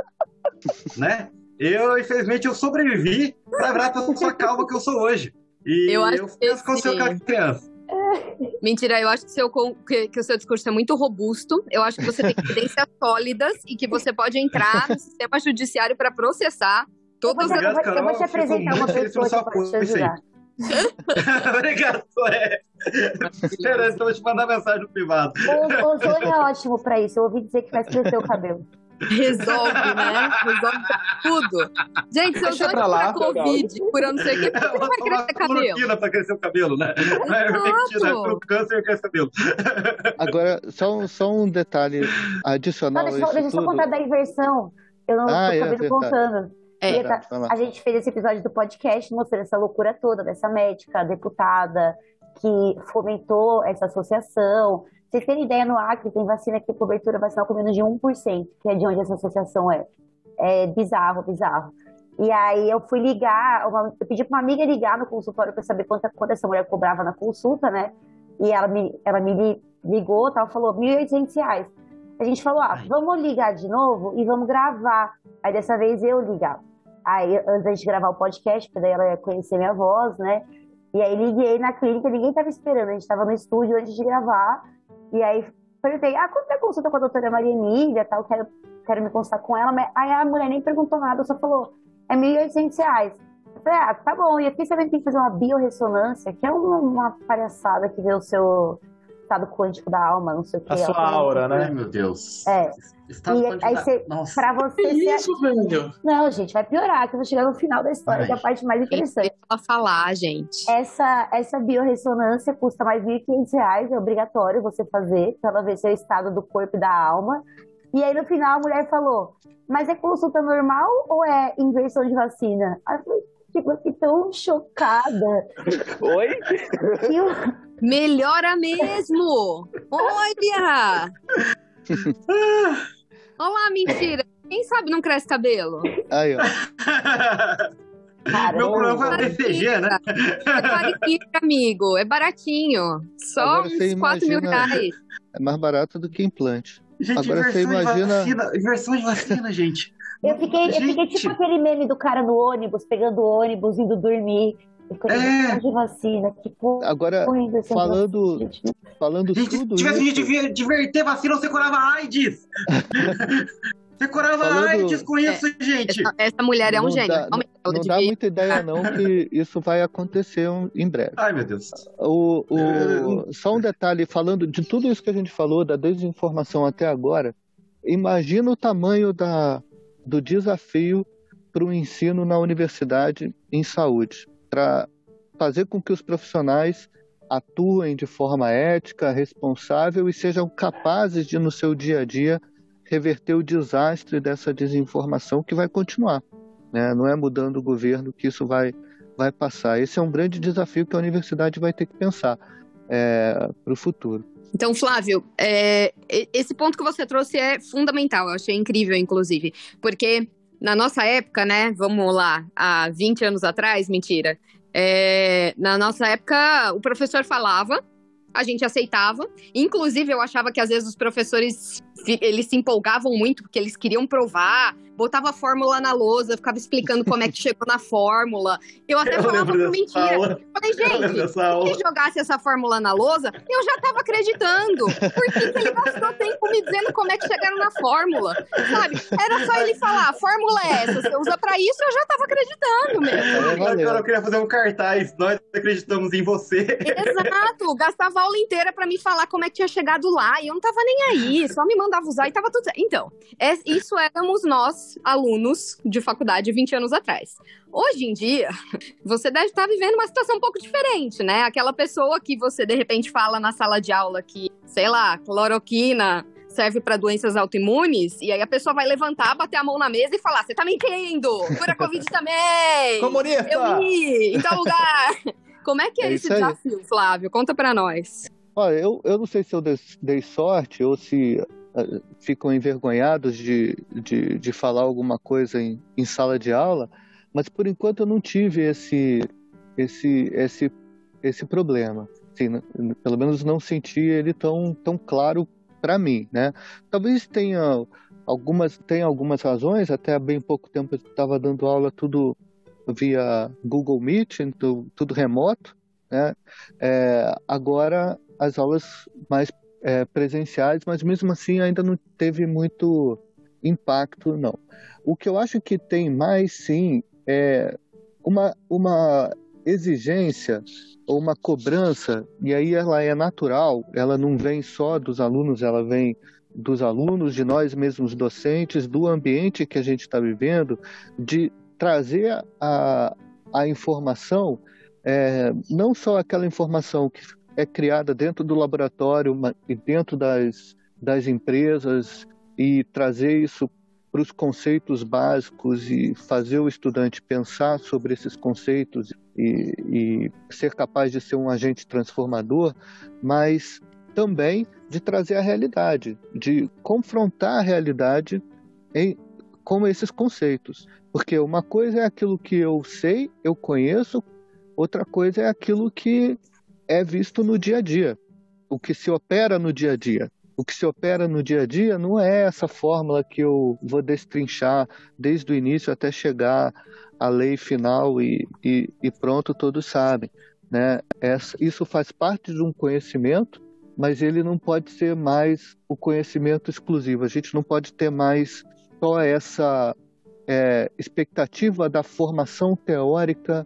[SPEAKER 6] né? Eu, infelizmente, eu sobrevivi pra virar a pessoa calma que eu sou hoje. E eu, acho eu penso que eu sou criança. [laughs]
[SPEAKER 5] Mentira, eu acho que, seu, que, que, o seu discurso é muito robusto. Eu acho que você tem evidências [laughs] sólidas e que você pode entrar no sistema judiciário para processar todas
[SPEAKER 2] as... Eu vou, te apresentar uma pessoa que pode te ajudar. [laughs]
[SPEAKER 6] Obrigado, é. Espera, então eu vou te mandar mensagem no privado.
[SPEAKER 2] O ozônio é ótimo pra isso. Eu ouvi dizer que faz crescer o cabelo.
[SPEAKER 5] Resolve, né? Resolve tudo. Gente, se eu sou
[SPEAKER 1] pra lá,
[SPEAKER 5] Covid, por eu não sei o que, por que vai crescer cabelo?
[SPEAKER 6] pra crescer o cabelo, né? Não é
[SPEAKER 5] Exato.
[SPEAKER 6] ivermectina, é pro câncer cresce cabelo.
[SPEAKER 3] Agora, só, um- só um detalhe
[SPEAKER 2] Não,
[SPEAKER 3] adicional a
[SPEAKER 2] deixa, eu-
[SPEAKER 3] isso
[SPEAKER 2] deixa eu só contar da inversão. Eu não
[SPEAKER 3] Ah,
[SPEAKER 2] tô
[SPEAKER 3] é,
[SPEAKER 2] contando.
[SPEAKER 5] É.
[SPEAKER 2] Tá-
[SPEAKER 3] Vai lá.
[SPEAKER 2] a gente fez esse episódio do podcast mostrando essa loucura toda dessa médica, deputada, que fomentou essa associação. Vocês terem ideia, no Acre tem vacina que tem cobertura vacinal com menos de 1%, que é de onde essa associação é. É bizarro, bizarro. E aí eu fui ligar, uma- eu pedi pra uma amiga ligar no consultório pra saber quanto, quanto essa mulher cobrava na consulta, né? E ela me, ela me li- ligou, tal, falou 1.800 reais. A gente falou, ah, vamos ligar de novo e vamos gravar. Aí dessa vez eu ligar. Aí, antes da gente gravar o podcast, porque daí ela ia conhecer minha voz, né? E aí liguei na clínica, ninguém tava esperando, a gente tava no estúdio antes de gravar. E aí perguntei, ah, quanto é a consulta com a doutora Maria Emília tal, quero, quero me consultar com ela. Mas aí a mulher nem perguntou nada, só falou, é 1.800 reais. Eu falei, ah, tá bom. E aqui você vai ter que fazer uma biorressonância, que é uma, uma palhaçada que vê o seu estado quântico da alma, não sei o que.
[SPEAKER 1] A sua aura,
[SPEAKER 6] Ai,
[SPEAKER 1] né?
[SPEAKER 6] meu Deus.
[SPEAKER 2] É.
[SPEAKER 6] Estado
[SPEAKER 2] E aí
[SPEAKER 6] da-
[SPEAKER 2] você-
[SPEAKER 6] Nossa.
[SPEAKER 2] Pra você
[SPEAKER 7] Que
[SPEAKER 2] ser
[SPEAKER 7] isso, velho?
[SPEAKER 2] Não, gente, vai piorar, que eu vou chegar no final da história,
[SPEAKER 6] Ai.
[SPEAKER 2] que é a parte mais interessante.
[SPEAKER 5] Ela falar, gente.
[SPEAKER 2] Essa, essa biorressonância custa mais 1.500 reais, é obrigatório você fazer, pra ela ver seu estado do corpo e da alma. E aí, no final, a mulher falou, mas é consulta normal ou é inversão de vacina? Aí eu falei, tipo, eu fiquei tão chocada.
[SPEAKER 8] Oi?
[SPEAKER 2] eu-
[SPEAKER 5] Melhora mesmo! Olha! Olá, mentira! Quem sabe não cresce cabelo?
[SPEAKER 3] Aí, ó.
[SPEAKER 2] Cara,
[SPEAKER 6] Meu
[SPEAKER 2] eu-
[SPEAKER 6] problema foi o BCG, né?
[SPEAKER 5] É clarifica, amigo. É baratinho. Só
[SPEAKER 3] Agora
[SPEAKER 5] uns 4 mil reais.
[SPEAKER 3] É mais barato do que implante.
[SPEAKER 6] Gente,
[SPEAKER 3] Agora você imagina-
[SPEAKER 6] de vacina. Inversão de vacina, gente.
[SPEAKER 2] Eu fiquei, eu fiquei
[SPEAKER 6] Gente.
[SPEAKER 2] tipo aquele meme do cara no ônibus, pegando o ônibus, indo dormir.
[SPEAKER 6] É.
[SPEAKER 2] de vacina, que porra,
[SPEAKER 3] Agora, falando,
[SPEAKER 2] vacina, gente.
[SPEAKER 3] falando
[SPEAKER 6] Gente,
[SPEAKER 3] tudo
[SPEAKER 6] se tivesse
[SPEAKER 3] isso,
[SPEAKER 6] de ver- de verter vacina, você curava AIDS. [laughs] Você curava
[SPEAKER 3] Falando-
[SPEAKER 6] AIDS com isso, gente.
[SPEAKER 5] Essa, essa mulher é um
[SPEAKER 3] Não
[SPEAKER 5] gênio.
[SPEAKER 3] dá-
[SPEAKER 5] ela
[SPEAKER 3] não dá muita ideia não que [laughs] isso vai acontecer um- em breve.
[SPEAKER 6] Ai, meu Deus.
[SPEAKER 3] O, o- só um detalhe, falando de tudo isso que a gente falou, da desinformação até agora, imagina o tamanho da, do desafio para o ensino na universidade em saúde, para fazer com que os profissionais atuem de forma ética, responsável e sejam capazes de, no seu dia a dia, reverter o desastre dessa desinformação que vai continuar. né? Não é mudando o governo que isso vai, vai passar. Esse é um grande desafio que a universidade vai ter que pensar para o futuro.
[SPEAKER 5] Então, Flávio, é, esse ponto que você trouxe é fundamental, eu achei incrível, inclusive, porque na nossa época, né, vamos lá, há 20 anos atrás, mentira, é, na nossa época o professor falava, a gente aceitava, inclusive eu achava que às vezes os professores, eles se empolgavam muito, porque eles queriam provar, botava a fórmula na lousa, ficava explicando como é que chegou na fórmula, eu até
[SPEAKER 6] Eu
[SPEAKER 5] falava
[SPEAKER 6] dessa
[SPEAKER 5] mentira,
[SPEAKER 6] aula.
[SPEAKER 5] falei, gente,
[SPEAKER 6] dessa aula.
[SPEAKER 5] se jogasse essa fórmula na lousa, eu já tava acreditando. Por que, que ele gastou tempo me dizendo como é que chegaram na fórmula? Sabe? Era só ele falar, a fórmula é essa, você usa pra isso, eu já tava acreditando, meu.
[SPEAKER 3] É.
[SPEAKER 6] Agora eu queria fazer um cartaz. Nós acreditamos em você.
[SPEAKER 5] Exato, gastava a aula inteira pra me falar como é que tinha chegado lá, e eu não tava nem aí, só me mandava usar e tava tudo certo. Então, é- isso éramos nós, alunos de faculdade, 20 anos atrás. Hoje em dia, você deve estar vivendo uma situação um pouco diferente, né? Aquela pessoa que você de repente fala na sala de aula que, sei lá, cloroquina serve para doenças autoimunes, e aí a pessoa vai levantar, bater a mão na mesa e falar: "Você tá mentindo! Cura [laughs] Covid também!
[SPEAKER 1] Comunista!
[SPEAKER 5] Eu vi em tal lugar!" Como é que é,
[SPEAKER 3] É
[SPEAKER 5] esse
[SPEAKER 3] aí.
[SPEAKER 5] desafio, Flávio? Conta pra nós.
[SPEAKER 3] Olha, eu, eu não sei se eu des- dei sorte ou se ficam envergonhados de, de, de falar alguma coisa em, em sala de aula, mas por enquanto eu não tive esse, esse, esse, esse problema. Assim, pelo menos não senti ele tão, tão claro para mim, né? Talvez tenha algumas, tenha algumas razões, até há bem pouco tempo eu estava dando aula tudo via Google Meet, então, tudo remoto, né? É, agora as aulas mais é, presenciais, mas mesmo assim ainda não teve muito impacto, não. O que eu acho que tem mais, sim, é uma, uma exigência ou uma cobrança, e aí ela é natural, ela não vem só dos alunos, ela vem dos alunos, de nós mesmos docentes, do ambiente que a gente está vivendo, de trazer a, a informação, é, não só aquela informação que é criada dentro do laboratório e dentro das, das empresas e trazer isso para os conceitos básicos e fazer o estudante pensar sobre esses conceitos e, e ser capaz de ser um agente transformador, mas também de trazer a realidade, de confrontar a realidade em, com esses conceitos. Porque uma coisa é aquilo que eu sei, eu conheço, outra coisa é aquilo que é visto no dia a dia, o que se opera no dia a dia. O que se opera no dia a dia não é essa fórmula que eu vou destrinchar desde o início até chegar à lei final e, e, e pronto, todos sabem. Né? Essa, isso faz parte de um conhecimento, mas ele não pode ser mais o conhecimento exclusivo. A gente não pode ter mais só essa é, expectativa da formação teórica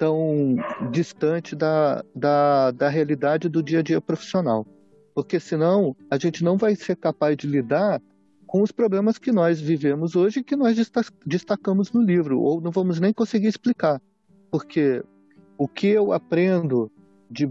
[SPEAKER 3] tão distante da, da, da realidade do dia a dia profissional. Porque senão a gente não vai ser capaz de lidar com os problemas que nós vivemos hoje e que nós destacamos no livro, ou não vamos nem conseguir explicar. Porque o que eu aprendo de,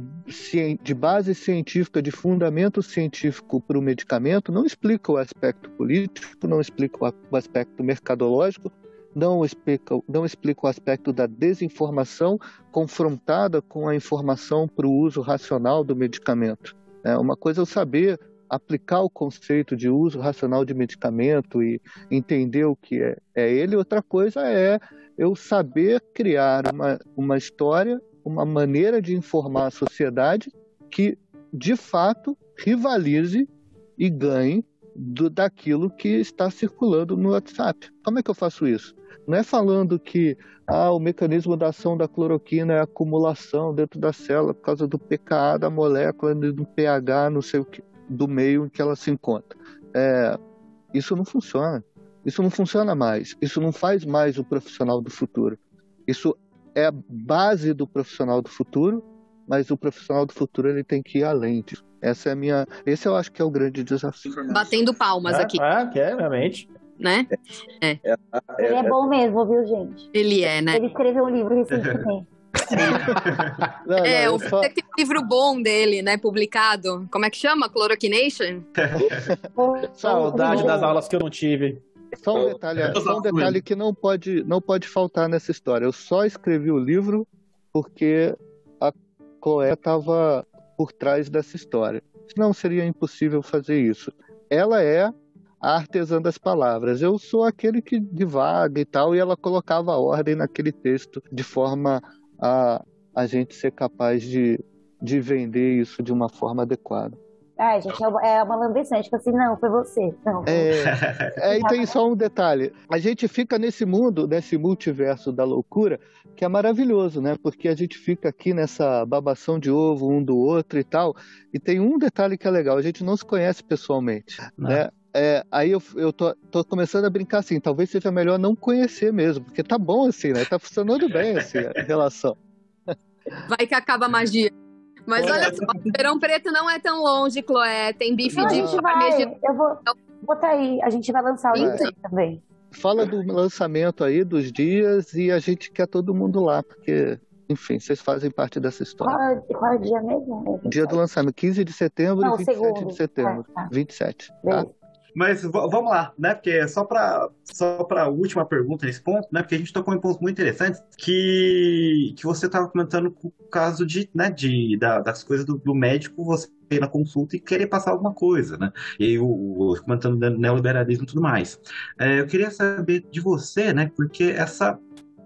[SPEAKER 3] de base científica, de fundamento científico para o medicamento, não explica o aspecto político, não explica o aspecto mercadológico, não explica, não explica o aspecto da desinformação confrontada com a informação para o uso racional do medicamento. É uma coisa é eu saber aplicar o conceito de uso racional de medicamento e entender o que é, é ele, outra coisa é eu saber criar uma, uma história uma maneira de informar a sociedade que, de fato, rivalize e ganhe do, daquilo que está circulando no WhatsApp. Como é que eu faço isso? Não é falando que ah, o mecanismo da ação da cloroquina é acumulação dentro da célula por causa do pKa da molécula, do pH, não sei o que, do meio em que ela se encontra. É, isso não funciona. Isso não funciona mais. Isso não faz mais o profissional do futuro. Isso é a base do profissional do futuro, mas o profissional do futuro ele tem que ir além disso. Essa é a minha, esse eu acho que é o grande desafio.
[SPEAKER 5] Batendo palmas
[SPEAKER 1] é,
[SPEAKER 5] aqui.
[SPEAKER 1] É, que é, realmente.
[SPEAKER 5] Né? É.
[SPEAKER 2] Ele é bom mesmo, viu, gente?
[SPEAKER 5] Ele é, né?
[SPEAKER 2] Ele escreveu um livro recentemente. [laughs]
[SPEAKER 5] não, não, é, o só... tem um livro bom dele, né, publicado. Como é que chama? Chloroquination?
[SPEAKER 1] Saudade das aulas que eu não tive.
[SPEAKER 3] Só um detalhe, só um detalhe que não pode, não pode faltar nessa história. Eu só escrevi o livro porque a Chloé estava por trás dessa história. Senão seria impossível fazer isso. Ela é a artesã das palavras. Eu sou aquele que divaga e tal, e ela colocava ordem naquele texto de forma a a gente ser capaz de, de vender isso de uma forma adequada.
[SPEAKER 2] Ah, gente, é uma, é lambeção. Tipo assim, não, foi você. Não,
[SPEAKER 3] é, [laughs] é, e tem só um detalhe. A gente fica nesse mundo, nesse multiverso da loucura, que é maravilhoso, né? Porque a gente fica aqui nessa babação de ovo um do outro e tal. E tem um detalhe que é legal, a gente não se conhece pessoalmente, não. né? É, aí eu, eu tô, tô, começando a brincar assim, talvez seja melhor não conhecer mesmo, porque tá bom assim, né? Tá funcionando bem assim a relação.
[SPEAKER 5] Vai que acaba a magia. Mas olha só, Verão Preto não é tão longe, Chloé. Tem bife
[SPEAKER 2] não,
[SPEAKER 5] de
[SPEAKER 2] a gente vai. Eu vou botar aí. A gente vai lançar o link também.
[SPEAKER 3] Fala do lançamento aí, dos dias, e a gente quer todo mundo lá, porque, enfim, vocês fazem parte dessa história.
[SPEAKER 2] Qual, é, qual é o dia mesmo?
[SPEAKER 3] Dia do lançamento, 15 de setembro não, e 27 segundo. de setembro. É, tá. 27. Tá? Beleza.
[SPEAKER 6] Mas vamos lá, né? Porque só para só para última pergunta nesse ponto, né? Porque a gente tocou em pontos muito interessantes que, que você estava comentando com o caso de, né, de, da, das coisas do, do, médico, você na consulta e querer passar alguma coisa, né? E o, o, comentando do neoliberalismo e tudo mais. É, eu queria saber de você, né? Porque essa,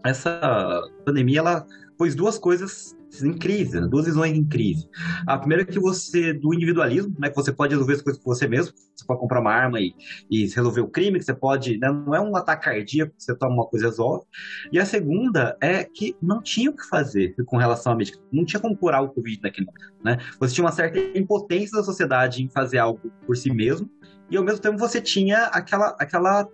[SPEAKER 6] essa pandemia, ela pôs duas coisas crise, né? duas visões crise. A primeira é que você, do individualismo, né, que você pode resolver as coisas com você mesmo, você pode comprar uma arma e, e resolver o crime, que você pode, né, não é um ataque cardíaco, você toma uma coisa e resolve. E a segunda é que não tinha o que fazer com relação à medicina, não tinha como curar o Covid naquele momento, né? Você tinha uma certa impotência da sociedade em fazer algo por si mesmo, e ao mesmo tempo você tinha aquela, aquela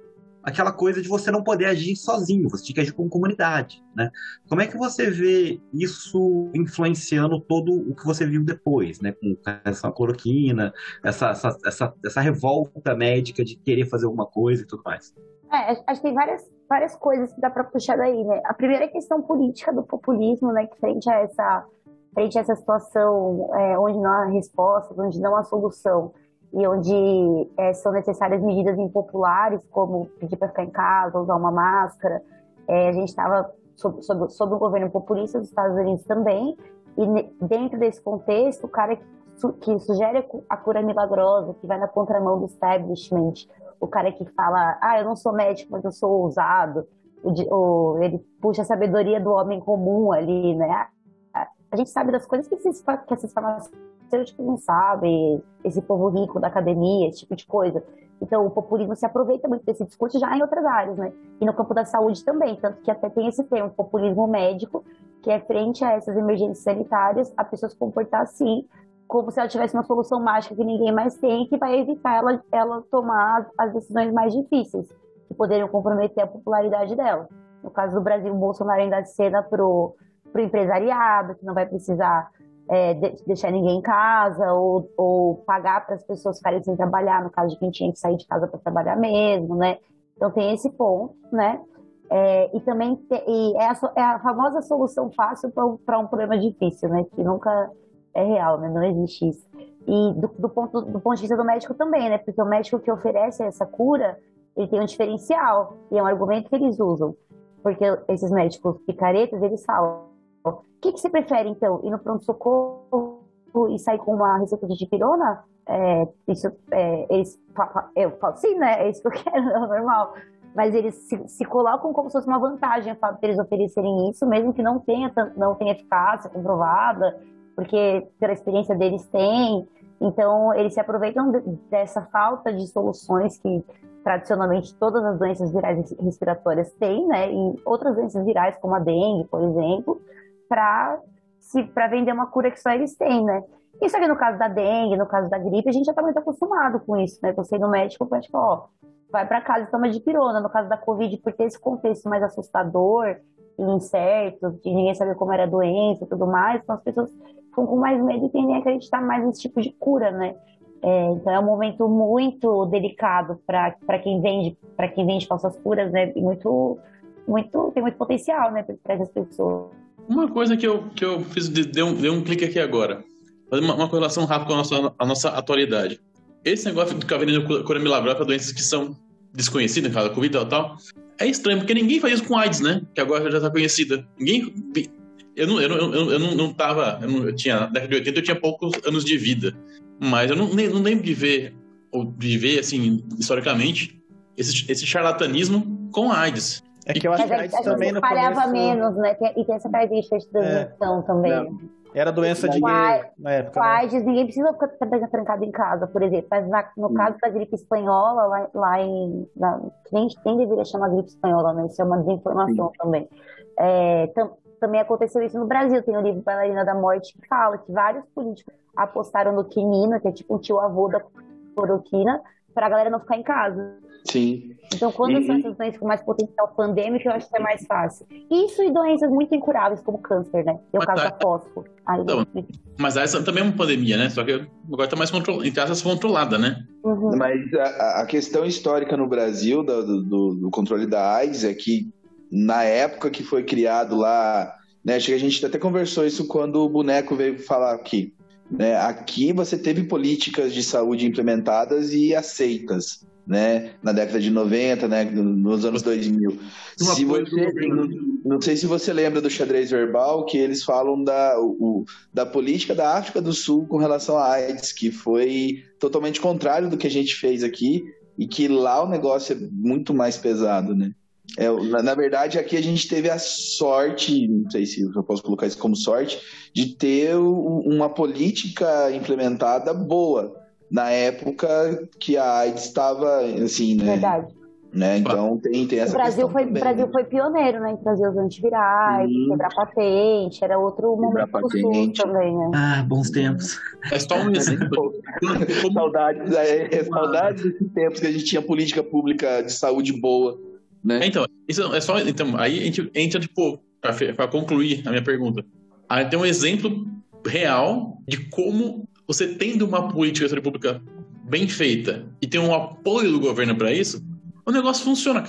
[SPEAKER 6] aquela coisa de você não poder agir sozinho, você tinha que agir como comunidade, né? Como é que você vê isso influenciando todo o que você viu depois, né? Com essa cloroquina, essa, essa, essa, essa revolta médica de querer fazer alguma coisa e tudo mais.
[SPEAKER 2] É, acho que tem várias, várias coisas que dá para puxar daí, né? A primeira é a questão política do populismo, né? Que frente a essa, frente a essa situação é, onde não há resposta, onde não há solução e onde é, são necessárias medidas impopulares, como pedir para ficar em casa, usar uma máscara. É, a gente estava sob, sob, sob o governo populista dos Estados Unidos também, e dentro desse contexto, o cara que, que sugere a cura milagrosa, que vai na contramão do establishment, o cara que fala, ah, eu não sou médico, mas eu sou ousado, o, ele puxa a sabedoria do homem comum ali, né? A gente sabe das coisas que esses, que não sabem, esse povo rico da academia, esse tipo de coisa. Então, o populismo se aproveita muito desse discurso já em outras áreas, né? E no campo da saúde também, tanto que até tem esse termo, populismo médico, que é frente a essas emergências sanitárias, a pessoa se comportar assim, como se ela tivesse uma solução mágica que ninguém mais tem, que vai evitar ela, ela tomar as decisões mais difíceis, que poderiam comprometer a popularidade dela. No caso do Brasil, o Bolsonaro ainda cena pro, pro empresariado, que não vai precisar é, de, deixar ninguém em casa, ou, ou pagar para as pessoas ficarem sem trabalhar, no caso de quem tinha que sair de casa para trabalhar mesmo, né? Então tem esse ponto, né? É, e também te, e é, a, é, a, famosa solução fácil para um problema difícil, né? Que nunca é real, né? Não existe isso. E do, do, ponto, do ponto de vista do médico também, né? Porque o médico que oferece essa cura, ele tem um diferencial. E é um argumento que eles usam. Porque esses médicos picaretas, eles falam, o que, que você prefere, então? Ir no pronto-socorro e sair com uma receita de dipirona? É, isso, é, eles, eu falo, sim, né? É isso que eu [laughs] quero, é normal. Mas eles se, se colocam como se fosse uma vantagem de eles oferecerem isso, mesmo que não tenha, não tenha eficácia comprovada, porque pela experiência deles tem. Então, eles se aproveitam dessa falta de soluções que tradicionalmente todas as doenças virais respiratórias têm, né? E outras doenças virais, como a dengue, por exemplo, para vender uma cura que só eles têm, né? Isso aqui no caso da dengue, no caso da gripe, a gente já está muito acostumado com isso, né? Você ir no médico, o médico, ó, vai para casa e toma de pirona. No caso da Covid, por ter esse contexto mais assustador e incerto, ninguém saber como era a doença e tudo mais, então as pessoas ficam com mais medo e tendem a acreditar mais nesse tipo de cura, né? É, então é um momento muito delicado para quem vende para quem vende falsas curas, né? E muito, muito tem muito potencial, né, para essas pessoas.
[SPEAKER 7] Uma coisa que eu, que eu fiz, deu um, um clique aqui agora. Fazer uma, uma correlação rápida com a nossa, a nossa atualidade. Esse negócio de ficar vendendo cura milagrosa para doenças que são desconhecidas, no caso da Covid e tal, é estranho, porque ninguém faz isso com AIDS, né? Que agora já está conhecida. Ninguém eu não, eu, eu, eu não, não tava. Eu, não, eu tinha, na década de 80 eu tinha poucos anos de vida. Mas eu não, nem, não lembro de ver, ou de ver, assim, historicamente, esse, esse charlatanismo com AIDS.
[SPEAKER 2] É que eu acho que a AIDS também no começo... menos, né? E tem essa característica de transmissão é, também. Não.
[SPEAKER 1] Era doença de
[SPEAKER 2] na época. Né? Ninguém precisa ficar trancado em casa, por exemplo. Mas na, no hum. caso da gripe espanhola, lá, lá em. Na, nem, nem deveria chamar gripe espanhola, né? Isso é uma desinformação Sim. também. É, tam, também aconteceu isso no Brasil. Tem o livro Bailarina da Morte que fala que vários políticos apostaram no quinino, que é tipo o tio avô da cloroquina, para a galera não ficar em casa.
[SPEAKER 4] Sim.
[SPEAKER 2] Então, quando e... são essas doenças com mais potencial pandêmico, eu acho que é mais fácil. Isso e doenças muito incuráveis, como câncer, né? É o caso da fósforo.
[SPEAKER 7] Então, mas essa também é uma pandemia, né? Só que agora está mais control... em casas controlada, né?
[SPEAKER 4] Uhum. Mas a, a, questão histórica no Brasil do, do, do controle da AIDS é que na época que foi criado lá, né? Acho que a gente até conversou isso quando o boneco veio falar aqui. Né? Aqui você teve políticas de saúde implementadas e aceitas. Né, na década de 90, né, nos anos 2000. se você, não, não, sei se você lembra do xadrez verbal, que eles falam da, o, da política da África do Sul com relação à AIDS, que foi totalmente contrário do que a gente fez aqui, e que lá o negócio é muito mais pesado, né? É, na, na, verdade, aqui a gente teve a sorte, não sei se eu posso colocar isso como sorte, de ter uma política implementada boa na época que a AIDS estava, assim, né?
[SPEAKER 2] Verdade.
[SPEAKER 4] Né? Então tem, tem essa
[SPEAKER 2] o Brasil foi,
[SPEAKER 4] também,
[SPEAKER 2] Brasil
[SPEAKER 4] né?
[SPEAKER 2] foi pioneiro, né? Em trazer os antivirais,
[SPEAKER 4] Sim.
[SPEAKER 2] quebrar patente, era outro
[SPEAKER 4] Quebrar
[SPEAKER 2] momento do também, né?
[SPEAKER 6] Ah, bons tempos.
[SPEAKER 7] É só um exemplo. [laughs]
[SPEAKER 4] Saudades, é, é, saudades desses tempos que a gente tinha política pública de saúde boa, né?
[SPEAKER 7] É, Então, isso é só. Então, aí a gente entra, tipo, pra concluir a minha pergunta. Aí tem um exemplo real de como você tendo uma política de saúde pública bem feita e tem um apoio do governo pra isso, o negócio funciona.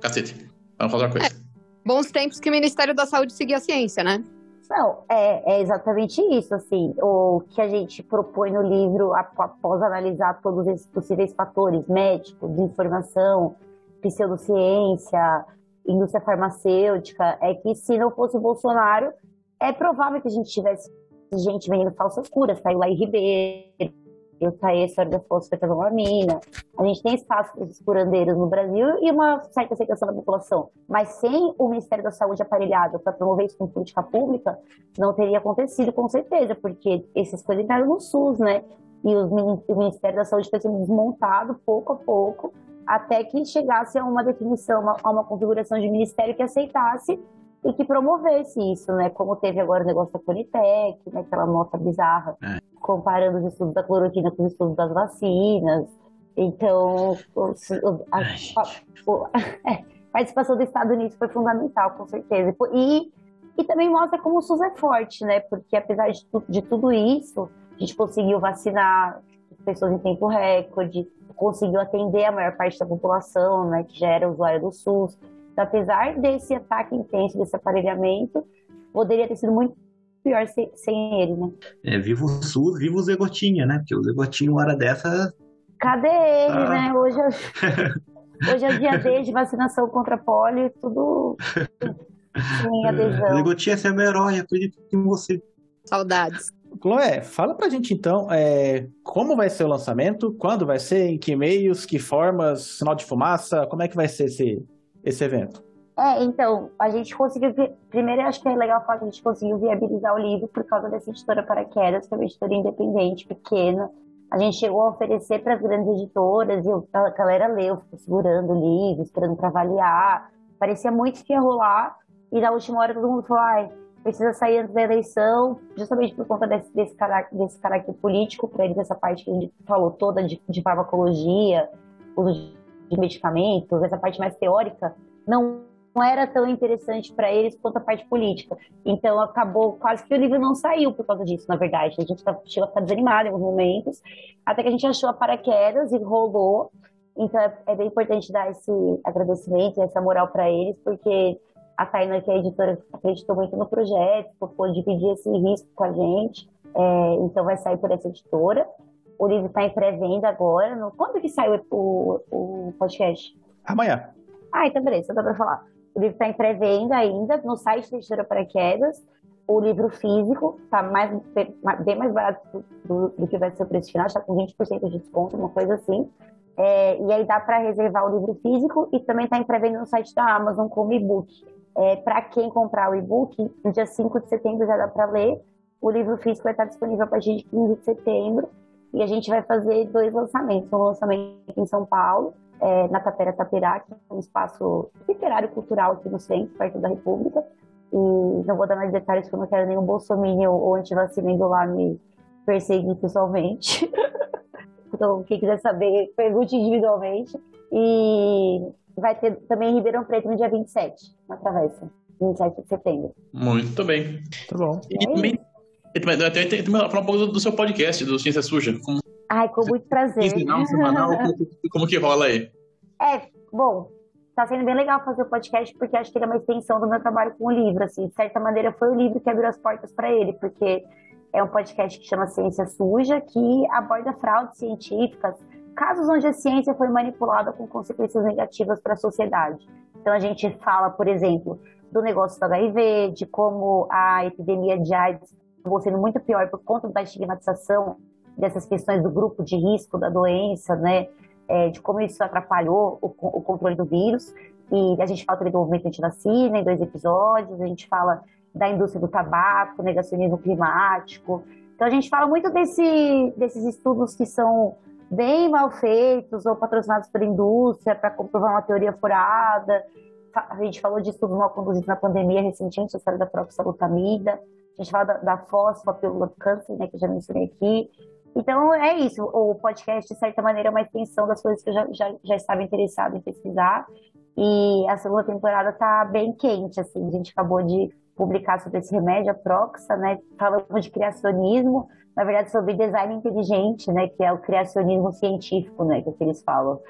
[SPEAKER 7] Cacete. Vamos fazer uma coisa.
[SPEAKER 5] Bons tempos que o Ministério da Saúde seguia a ciência, né?
[SPEAKER 2] Não, é, é exatamente isso, assim, o que a gente propõe no livro, ap- após analisar todos esses possíveis fatores, médico, desinformação, pseudociência, indústria farmacêutica, é que se não fosse o Bolsonaro, é provável que a gente tivesse gente vendendo falsas curas, saiu lá em Ribeiro, eu saí a história da fosfetanolamina, a gente tem espaço para esses curandeiros no Brasil e uma certa aceitação da população, mas sem o Ministério da Saúde aparelhado para promover isso com política pública, não teria acontecido com certeza, porque essas coisas entraram no SUS, né? E o Ministério da Saúde foi sendo desmontado pouco a pouco, até que chegasse a uma definição, uma- a uma configuração de ministério que aceitasse e que promovesse isso, né? Como teve agora o negócio da Conitec, né? aquela nota bizarra,
[SPEAKER 6] É.
[SPEAKER 2] comparando os estudos da cloroquina com os estudos das vacinas. Então, a, a- a [laughs] participação do Estado nisso foi fundamental, com certeza. E, e também mostra como o SUS é forte, né? Porque apesar de, tu- de tudo isso, a gente conseguiu vacinar as pessoas em tempo recorde, conseguiu atender a maior parte da população, né? Que já era usuária do SUS. Então, apesar desse ataque intenso, desse aparelhamento, poderia ter sido muito pior sem, sem ele, né?
[SPEAKER 6] É, viva o SUS, viva o Zé Gotinha, né? Porque o Zé Gotinha, uma hora dessa,
[SPEAKER 2] Cadê ele,
[SPEAKER 6] Ah.
[SPEAKER 2] né? Hoje é, [laughs] hoje é dia D de vacinação contra pólio, tudo [laughs] sem
[SPEAKER 6] é,
[SPEAKER 2] adesão.
[SPEAKER 6] Zé Gotinha, você é meu herói, acredito em você.
[SPEAKER 5] Saudades.
[SPEAKER 1] Chloé, fala pra gente então é, como vai ser o lançamento, quando vai ser, em que meios, que formas, sinal de fumaça, como é que vai ser esse, esse evento?
[SPEAKER 2] É, então, a gente conseguiu. Primeiro, acho que é legal falar que a gente conseguiu viabilizar o livro por causa dessa editora Paraquedas, que é uma editora independente, pequena. A gente chegou a oferecer para as grandes editoras e a galera leu, ficou segurando o livro, esperando para avaliar. Parecia muito que ia rolar, e na última hora todo mundo falou: ai, precisa sair antes da eleição, justamente por conta desse, desse, caráter, desse caráter político, para eles, essa parte que a gente falou toda de, de farmacologia, uso de medicamentos, essa parte mais teórica, não não era tão interessante para eles quanto a parte política. Então acabou quase que o livro não saiu por causa disso, na verdade. A gente tá, chegou a ficar desanimado em alguns momentos, até que a gente achou a paraquedas e rolou. Então é, é bem importante dar esse agradecimento, essa moral para eles, porque a Taina, que é a editora, acreditou muito no projeto, pôde dividir esse risco com a gente. É, então vai sair por essa editora. O livro está em pré-venda agora. No... Quando que sai o, o, o podcast?
[SPEAKER 1] Amanhã.
[SPEAKER 2] Ah, então beleza, dá pra falar. O livro está em pré-venda ainda no site da Editora Paraquedas. O livro físico está mais, bem mais barato do, do que vai ser o preço final, está com 20% de desconto, uma coisa assim. É, e aí dá para reservar o livro físico e também está em pré-venda no site da Amazon como e-book. É, para quem comprar o e-book, no dia 5 de setembro já dá para ler. O livro físico vai estar disponível a partir de 15 de setembro. E a gente vai fazer dois lançamentos. Um lançamento em São Paulo, é, na Tapera Tapirá, que é um espaço literário cultural aqui no centro, perto da República. E não vou dar mais detalhes porque eu não quero nenhum bolsominion ou antivacina indo lá me perseguir pessoalmente. [laughs] então, quem quiser saber, pergunte individualmente. E vai ter também em Ribeirão Preto no dia 27, na travessa. 27 de setembro.
[SPEAKER 7] Muito bem.
[SPEAKER 1] Tá bom.
[SPEAKER 7] E também, e também, também que falar um pouco do, do seu podcast, do Ciência Suja. Como,
[SPEAKER 2] Ai, com muito prazer.
[SPEAKER 7] quinzenal, semanal, [laughs] como, como que rola aí?
[SPEAKER 2] É, bom, tá sendo bem legal fazer o podcast porque acho que ele é uma extensão do meu trabalho com o livro, assim, de certa maneira foi o livro que abriu as portas para ele, porque é um podcast que chama Ciência Suja, que aborda fraudes científicas, casos onde a ciência foi manipulada com consequências negativas para a sociedade. Então a gente fala, por exemplo, do negócio do HIV, de como a epidemia de AIDS acabou sendo muito pior por conta da estigmatização dessas questões do grupo de risco da doença, né? É, de como isso atrapalhou o, o, controle do vírus. E a gente fala também do movimento anti-vacina em dois episódios, a gente fala da indústria do tabaco, negacionismo climático. Então a gente fala muito desse, desses estudos que são bem mal feitos ou patrocinados pela indústria para comprovar uma teoria furada. A gente falou de estudos mal conduzidos na pandemia recentemente, a história da própria salutamida. A gente fala da, da fósforo, a pílula do câncer, né, que eu já mencionei aqui. Então, é isso. O podcast, de certa maneira, é uma extensão das coisas que eu já, já, já estava interessado em pesquisar. E a segunda temporada está bem quente, assim. A gente acabou de publicar sobre esse remédio, a Proxa, né? Falamos de criacionismo, na verdade sobre design inteligente, né? Que é o criacionismo científico, né? Que, é que eles falam.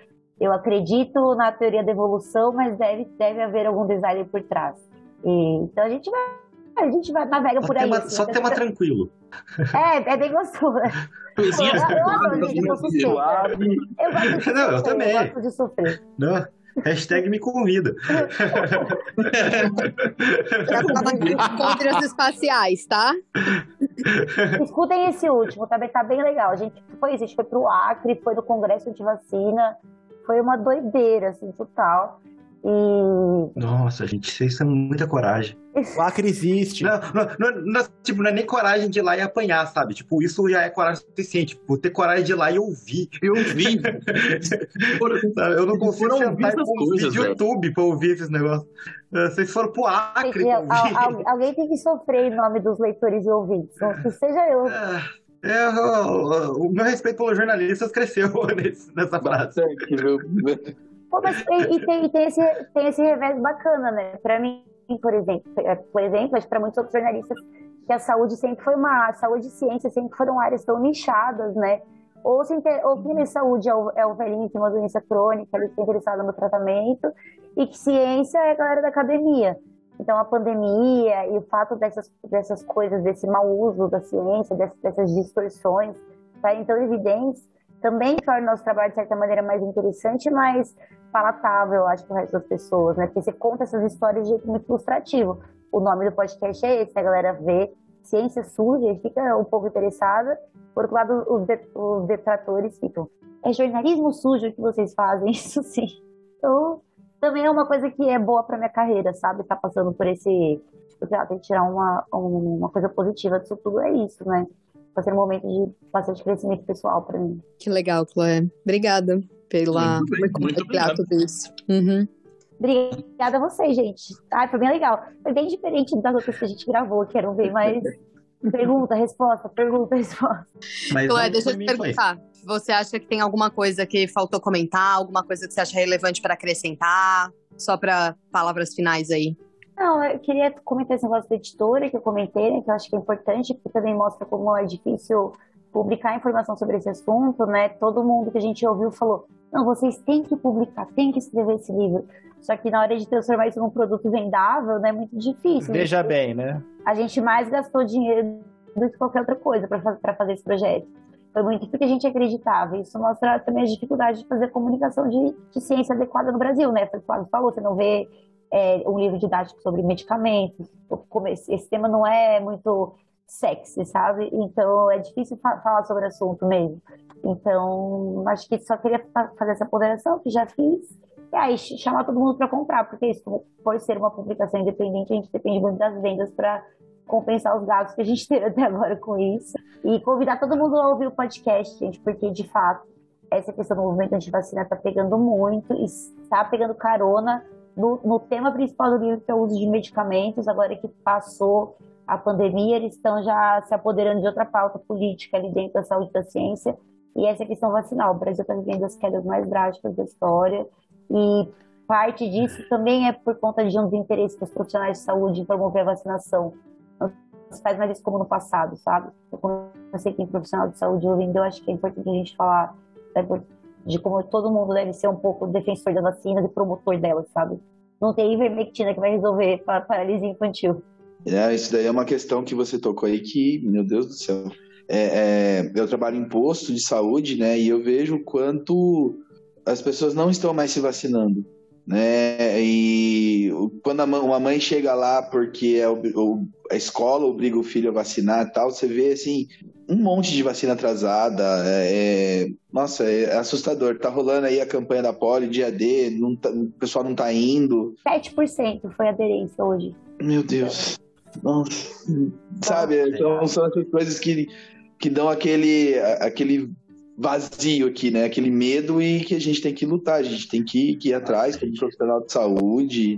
[SPEAKER 2] Eu acredito na teoria da evolução, mas deve, deve haver algum design por trás. E, então a gente vai, a gente vai navega
[SPEAKER 6] só
[SPEAKER 2] por aí.
[SPEAKER 6] Tema,
[SPEAKER 2] assim,
[SPEAKER 6] só
[SPEAKER 2] então,
[SPEAKER 6] tema tranquilo. [laughs]
[SPEAKER 2] É, é bem gostoso. [laughs]
[SPEAKER 7] Coisinha
[SPEAKER 2] eu, eu eu. Eu gosto de
[SPEAKER 6] Não, eu
[SPEAKER 2] sofrer,
[SPEAKER 6] também.
[SPEAKER 2] Eu gosto de sofrer.
[SPEAKER 6] Não, hashtag me convida.
[SPEAKER 5] Já tava aqui [laughs] contra os espaciais, tá?
[SPEAKER 2] Escutem esse último, também tá bem legal. A gente foi isso, a gente foi pro Acre, foi no Congresso de Vacina, foi uma doideira, assim, total. E
[SPEAKER 6] Nossa, gente, vocês têm muita coragem.
[SPEAKER 1] O Acre existe.
[SPEAKER 6] Não, não, não, não, tipo, não é nem coragem de ir lá e apanhar, sabe? Tipo, isso já é coragem suficiente. Tipo, ter coragem de ir lá e ouvir.
[SPEAKER 7] Eu vi. [laughs]
[SPEAKER 6] Sabe? Eu não consigo sentar e pôr um
[SPEAKER 7] coisas,
[SPEAKER 6] vídeo. YouTube pra ouvir esses negócios. Eh, Vocês foram pro Acre
[SPEAKER 2] al-
[SPEAKER 6] ouvir.
[SPEAKER 2] al- alguém tem que sofrer em nome dos leitores e ouvintes. Não que seja eu.
[SPEAKER 6] É, eu- o meu respeito pelos jornalistas cresceu [laughs] nesse- nessa frase.
[SPEAKER 4] Bastante, viu? [laughs]
[SPEAKER 2] Pô, mas e, tem, e tem esse, tem esse revés bacana, né? Pra mim, por exemplo, é, por exemplo, acho pra muitos outros jornalistas, que a saúde sempre foi uma. A saúde e ciência sempre foram áreas tão nichadas, né? Ou, se inter, ou saúde é o, é o velhinho que tem uma doença crônica, ele está interessado no tratamento, e que ciência é a galera da academia. Então, a pandemia e o fato dessas, dessas coisas, desse mau uso da ciência, dessas, dessas distorções, tá então evidentes, também torna o nosso trabalho, de certa maneira, mais interessante e mais palatável, eu acho, para o resto das pessoas, né? Porque você conta essas histórias de jeito muito ilustrativo. O nome do podcast é esse, a galera vê ciência suja e fica um pouco interessada. Por outro lado, os, de- os detratores ficam, é jornalismo sujo que vocês fazem, [laughs] isso sim. Então, também é uma coisa que é boa para minha carreira, sabe? Tá passando por esse. Tipo, tem que tirar uma, um- uma coisa positiva disso tudo, é isso, né? Vai ser um momento de bastante crescimento pessoal para mim.
[SPEAKER 5] Que legal, Chloé. Obrigada pela
[SPEAKER 7] Muito bem,
[SPEAKER 5] por
[SPEAKER 7] muito
[SPEAKER 5] compartilhar tudo isso. Uhum.
[SPEAKER 2] Obrigada a vocês, gente. Ai, foi bem legal. Foi bem diferente das outras que a gente gravou, que eram bem mais pergunta, resposta, pergunta, resposta.
[SPEAKER 6] Mas
[SPEAKER 5] deixa eu te
[SPEAKER 6] mim, foi.
[SPEAKER 5] perguntar. Você acha que tem alguma coisa que faltou comentar? Alguma coisa que você acha relevante para acrescentar? Só para palavras finais aí.
[SPEAKER 2] Não, eu queria comentar esse negócio da editora que eu comentei, né, que eu acho que é importante, porque também mostra como é difícil publicar informação sobre esse assunto, né? Todo mundo que a gente ouviu falou: não, vocês têm que publicar, têm que escrever esse livro. Só que na hora de transformar isso num produto vendável, né, é muito difícil.
[SPEAKER 1] Veja bem, né?
[SPEAKER 2] a gente mais gastou dinheiro do que qualquer outra coisa para fazer esse projeto. Foi muito porque a gente acreditava. Isso mostra também as dificuldades de fazer comunicação de, de ciência adequada no Brasil, né? Foi o que o Flávio falou, você não vê é, um livro didático sobre medicamentos. Esse, tema não é muito sexy, sabe? Então é difícil fa- falar sobre o assunto mesmo. Então, acho que só queria fa- fazer essa ponderação, que já fiz. E aí, ch- chamar todo mundo para comprar, porque isso, por ser uma publicação independente, a gente depende muito das vendas para compensar os gastos que a gente [laughs] teve até agora com isso. E convidar todo mundo a ouvir o podcast, gente, porque de fato essa questão do movimento antivacina está pegando muito e está pegando carona no, no tema principal do livro, que é o uso de medicamentos. Agora que passou a pandemia, eles estão já se apoderando de outra pauta política ali dentro da saúde da ciência. E essa questão vacinal. O Brasil está vivendo as quedas mais drásticas da história. E parte disso também é por conta de um desinteresse dos profissionais de saúde em promover a vacinação. Não se faz mais isso como no passado, sabe? Eu comecei em profissional de saúde ouvindo, eu acho que é importante a gente falar né, de como todo mundo deve ser um pouco defensor da vacina e promotor dela, sabe? Não tem ivermectina que vai resolver a paralisia infantil.
[SPEAKER 4] É, isso daí é uma questão que você tocou aí que, meu Deus do céu. É, é, eu trabalho em posto de saúde, né? E eu vejo quanto as pessoas não estão mais se vacinando, né? E quando a mãe, uma mãe chega lá porque é o- a escola obriga o filho a vacinar e tal, você vê assim um monte de vacina atrasada. É, é- nossa, é assustador. Tá rolando aí a campanha da polio, dia D, não tá- o pessoal não tá indo.
[SPEAKER 2] 7% foi aderência hoje.
[SPEAKER 4] Meu Deus. Nossa. Sabe, então são essas coisas que, que dão aquele, aquele vazio aqui, né? Aquele medo e que a gente tem que lutar, a gente tem que, que ir atrás como profissional de saúde,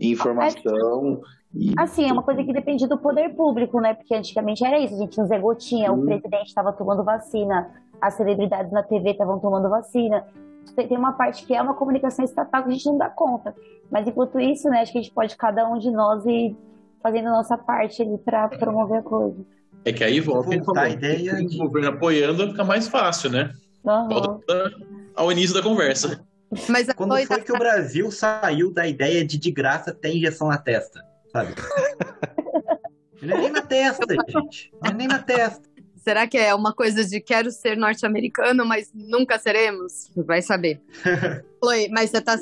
[SPEAKER 4] informação. E...
[SPEAKER 2] Assim, é uma coisa que depende do poder público, né? Porque antigamente era isso, a gente tinha Zé Gotinha, o presidente estava tomando vacina, as celebridades na TV estavam tomando vacina. Tem uma parte que é uma comunicação estatal que a gente não dá conta. Mas enquanto isso, né, acho que a gente pode, cada um de nós, ir fazendo a nossa parte ali para promover a coisa.
[SPEAKER 7] É que aí volta
[SPEAKER 6] a ideia
[SPEAKER 7] de... o governo apoiando fica mais fácil, né?
[SPEAKER 2] Uhum.
[SPEAKER 7] Volta ao início da conversa.
[SPEAKER 5] Mas
[SPEAKER 6] Quando foi da... que o Brasil saiu da ideia de de graça ter injeção na testa, sabe? [laughs] Não é nem na testa, gente. Não é nem na testa.
[SPEAKER 5] Será que é uma coisa de quero ser norte-americano, mas nunca seremos? Vai saber. [laughs] Chloe, mas você tá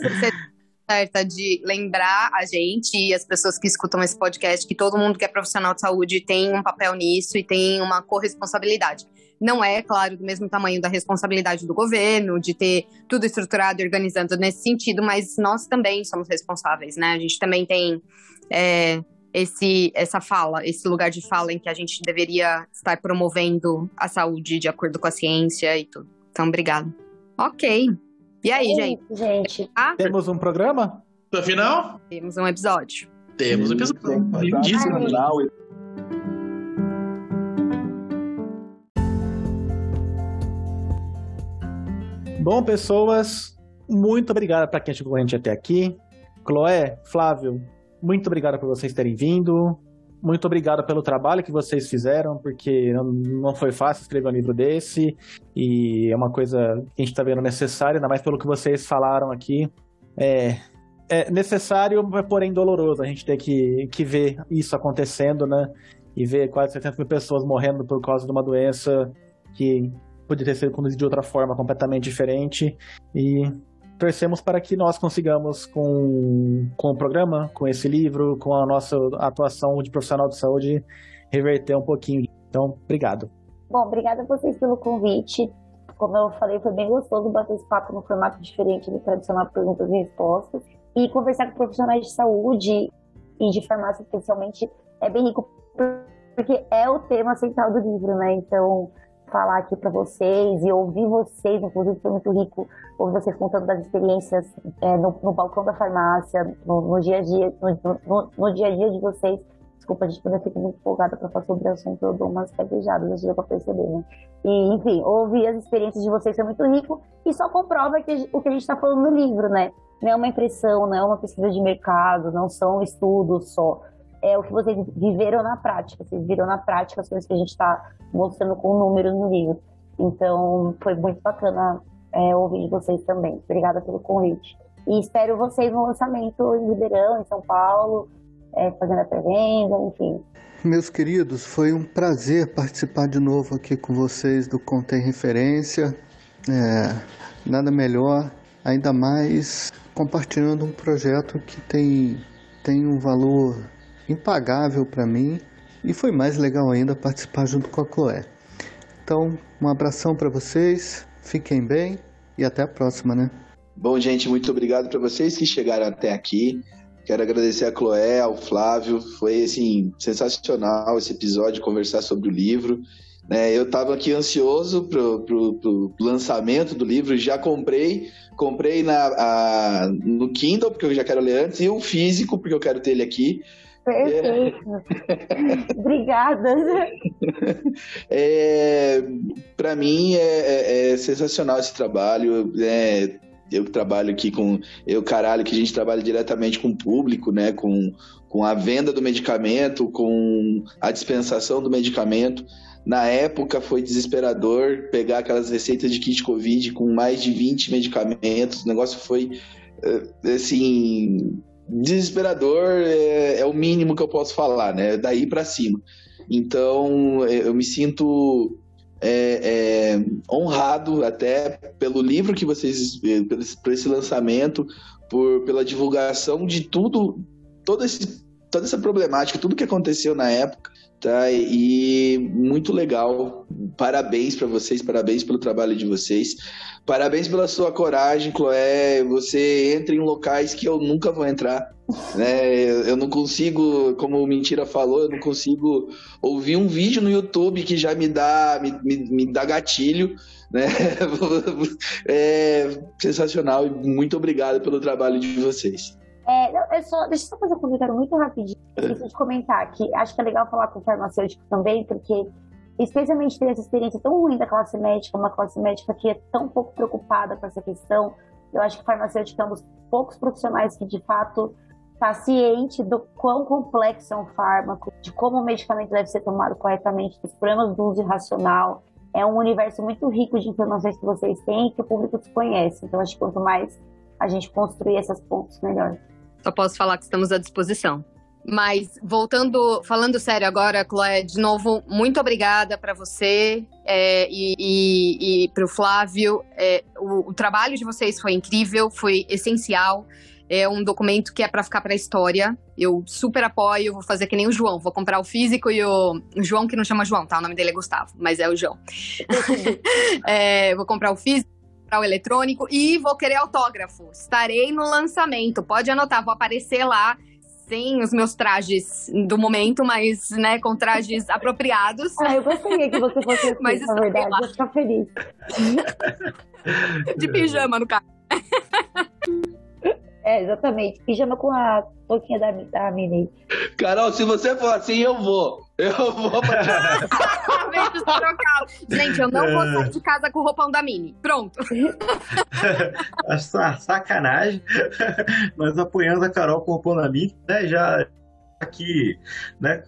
[SPEAKER 5] certa de lembrar a gente e as pessoas que escutam esse podcast que todo mundo que é profissional de saúde tem um papel nisso e tem uma corresponsabilidade. Não é, claro, do mesmo tamanho da responsabilidade do governo, de ter tudo estruturado e organizado nesse sentido, mas nós também somos responsáveis, né? A gente também tem é, esse, essa fala, esse lugar de fala em que a gente deveria estar promovendo a saúde de acordo com a ciência e tudo. Então, obrigado. Ok. E aí, é gente?
[SPEAKER 2] Gente.
[SPEAKER 5] Ah,
[SPEAKER 1] Temos um programa?
[SPEAKER 7] Afinal,
[SPEAKER 5] temos um episódio.
[SPEAKER 7] temos um episódio. Lindíssimo.
[SPEAKER 2] Ai.
[SPEAKER 1] Bom, pessoas, muito obrigado para quem chegou com a gente até aqui. Chloé, Flávio, muito obrigado por vocês terem vindo. Muito obrigado pelo trabalho que vocês fizeram, porque não, foi fácil escrever um livro desse. E é uma coisa que a gente está vendo necessária, ainda mais pelo que vocês falaram aqui. É, é necessário, porém doloroso a gente ter que, que ver isso acontecendo, né? E ver quase 70 mil pessoas morrendo por causa de uma doença que poderia ter sido conduzida de outra forma completamente diferente. E torcemos para que nós consigamos, com, com o programa, com esse livro, com a nossa atuação de profissional de saúde, reverter um pouquinho. Então, obrigado.
[SPEAKER 2] Bom, obrigada a vocês pelo convite. Como eu falei, foi bem gostoso bater esse papo no formato diferente do tradicional perguntas e respostas. E conversar com profissionais de saúde e de farmácia, especialmente, é bem rico, porque é o tema central do livro, né? Então, falar aqui para vocês e ouvir vocês, inclusive foi muito rico ouvir vocês contando das experiências é, no, no, balcão da farmácia, no, no dia a dia, no, no, dia a dia de vocês. Desculpa, a gente eu fico muito empolgada para falar sobre o assunto, eu dou umas gaguejadas, já deu para perceber, né? E, enfim, ouvir as experiências de vocês foi muito rico e só comprova que, o que a gente está falando no livro, né? Não é uma impressão, não é uma pesquisa de mercado, não são estudos só é o que vocês viveram na prática. Vocês viram na prática as coisas que a gente está mostrando com números no livro. Então, foi muito bacana é, ouvir de vocês também. Obrigada pelo convite. E espero vocês no lançamento em Ribeirão, em São Paulo, é, fazendo a pré-venda, enfim.
[SPEAKER 3] Meus queridos, foi um prazer participar de novo aqui com vocês do Contém Referência. É, nada melhor, ainda mais compartilhando um projeto que tem, tem um valor impagável para mim e foi mais legal ainda participar junto com a Chloé. Então, um abração para vocês, fiquem bem e até a próxima, né?
[SPEAKER 4] Bom, gente, muito obrigado para vocês que chegaram até aqui. Quero agradecer a Chloé, ao Flávio. Foi assim sensacional esse episódio conversar sobre o livro. Né? Eu estava aqui ansioso pro, pro, lançamento do livro, já comprei, comprei na, a, no Kindle porque eu já quero ler antes e o físico porque eu quero ter ele aqui.
[SPEAKER 2] Perfeito. Obrigada. [laughs]
[SPEAKER 4] É, para mim é, é, é, sensacional esse trabalho. É, eu que trabalho aqui com. Eu, caralho, que a gente trabalha diretamente com o público, né? Com, com a venda do medicamento, com a dispensação do medicamento. Na época foi desesperador pegar aquelas receitas de kit Covid com mais de 20 medicamentos. O negócio foi é, assim desesperador é, é, o mínimo que eu posso falar, né? Daí para cima. Então é, eu me sinto é, é, honrado até pelo livro que vocês, por esse lançamento, por pela divulgação de tudo, todo esse, toda essa problemática, tudo que aconteceu na época, tá? E muito legal parabéns para vocês, parabéns pelo trabalho de vocês. Parabéns pela sua coragem, Chloé. Você entra em locais que eu nunca vou entrar. Né? Eu não consigo, como o Mentira falou, eu não consigo ouvir um vídeo no YouTube que já me dá, me, me, me dá gatilho. Né? [laughs] É sensacional e muito obrigado pelo trabalho de vocês.
[SPEAKER 2] É, não, é só, deixa eu só fazer um comentário muito rapidinho. Preciso de comentar que acho que é legal falar com o farmacêutico também, porque especialmente ter essa experiência tão ruim da classe médica, uma classe médica que é tão pouco preocupada com essa questão, eu acho que o farmacêutico é um dos poucos profissionais que de fato está ciente do quão complexo é um fármaco, de como o medicamento deve ser tomado corretamente, dos problemas do uso irracional. É um universo muito rico de informações que vocês têm e que o público desconhece. Então, acho que quanto mais a gente construir essas pontes, melhor.
[SPEAKER 5] Só posso falar que estamos à disposição. Mas voltando, falando sério agora, Chloé, de novo, muito obrigada para você é, e, e, e para o Flávio. É, o, o, trabalho de vocês foi incrível, foi essencial. É um documento que é para ficar para a história. Eu super apoio, vou fazer que nem o João. Vou comprar o físico e o, o João, que não chama João, tá? O nome dele é Gustavo, mas é o João. [laughs] [laughs] É, vou comprar o físico o eletrônico e vou querer autógrafo. Estarei no lançamento. Pode anotar, vou aparecer lá sem os meus trajes do momento, mas, né, com trajes apropriados.
[SPEAKER 2] Ah, eu gostaria que você fosse [laughs] assim, mas na verdade, vou ficar feliz.
[SPEAKER 5] De pijama, no caso. [laughs]
[SPEAKER 2] É, exatamente. Pijama com a touquinha da, da Mini.
[SPEAKER 4] Carol, se você for assim, eu vou. Eu vou pra... [laughs] [laughs]
[SPEAKER 5] Gente, eu não vou sair de casa com o roupão da Mini. Pronto. [laughs]
[SPEAKER 6] Sacanagem. Nós apoiando a Carol com o roupão da Mini, né? Já aqui, né?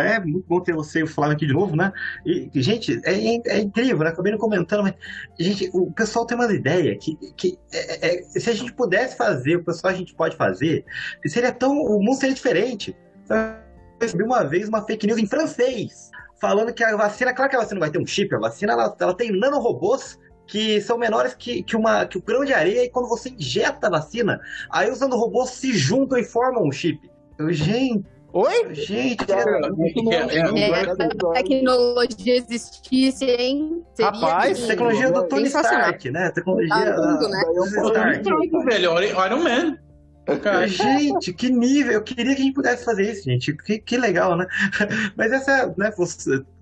[SPEAKER 6] É muito bom ter você e o Flávio aqui de novo, né? E, gente, é, é incrível, né? Acabei não comentando, mas, gente, o pessoal tem uma ideia que, que é, é, se a gente pudesse fazer, o pessoal a gente pode fazer, seria tão. O mundo seria diferente. Eu recebi uma vez uma fake news em francês, falando que a vacina, claro que a vacina vai ter um chip, a vacina ela, ela tem nanorobôs que são menores que, que, uma, que o grão de areia, e quando você injeta a vacina, aí os nanorobôs se juntam e formam um chip. Eu, gente,
[SPEAKER 3] Oi?
[SPEAKER 6] Gente,
[SPEAKER 5] que é, a tecnologia existisse, hein?
[SPEAKER 6] Seria Rapaz, tecnologia do Tony Stark, né? Tecnologia
[SPEAKER 7] ah, mundo, né? Stark. Velho, Iron Man.
[SPEAKER 6] Cara, [laughs] gente, que nível! Eu queria que a gente pudesse fazer isso, gente. Que, que legal, né? [laughs] Mas essa, né,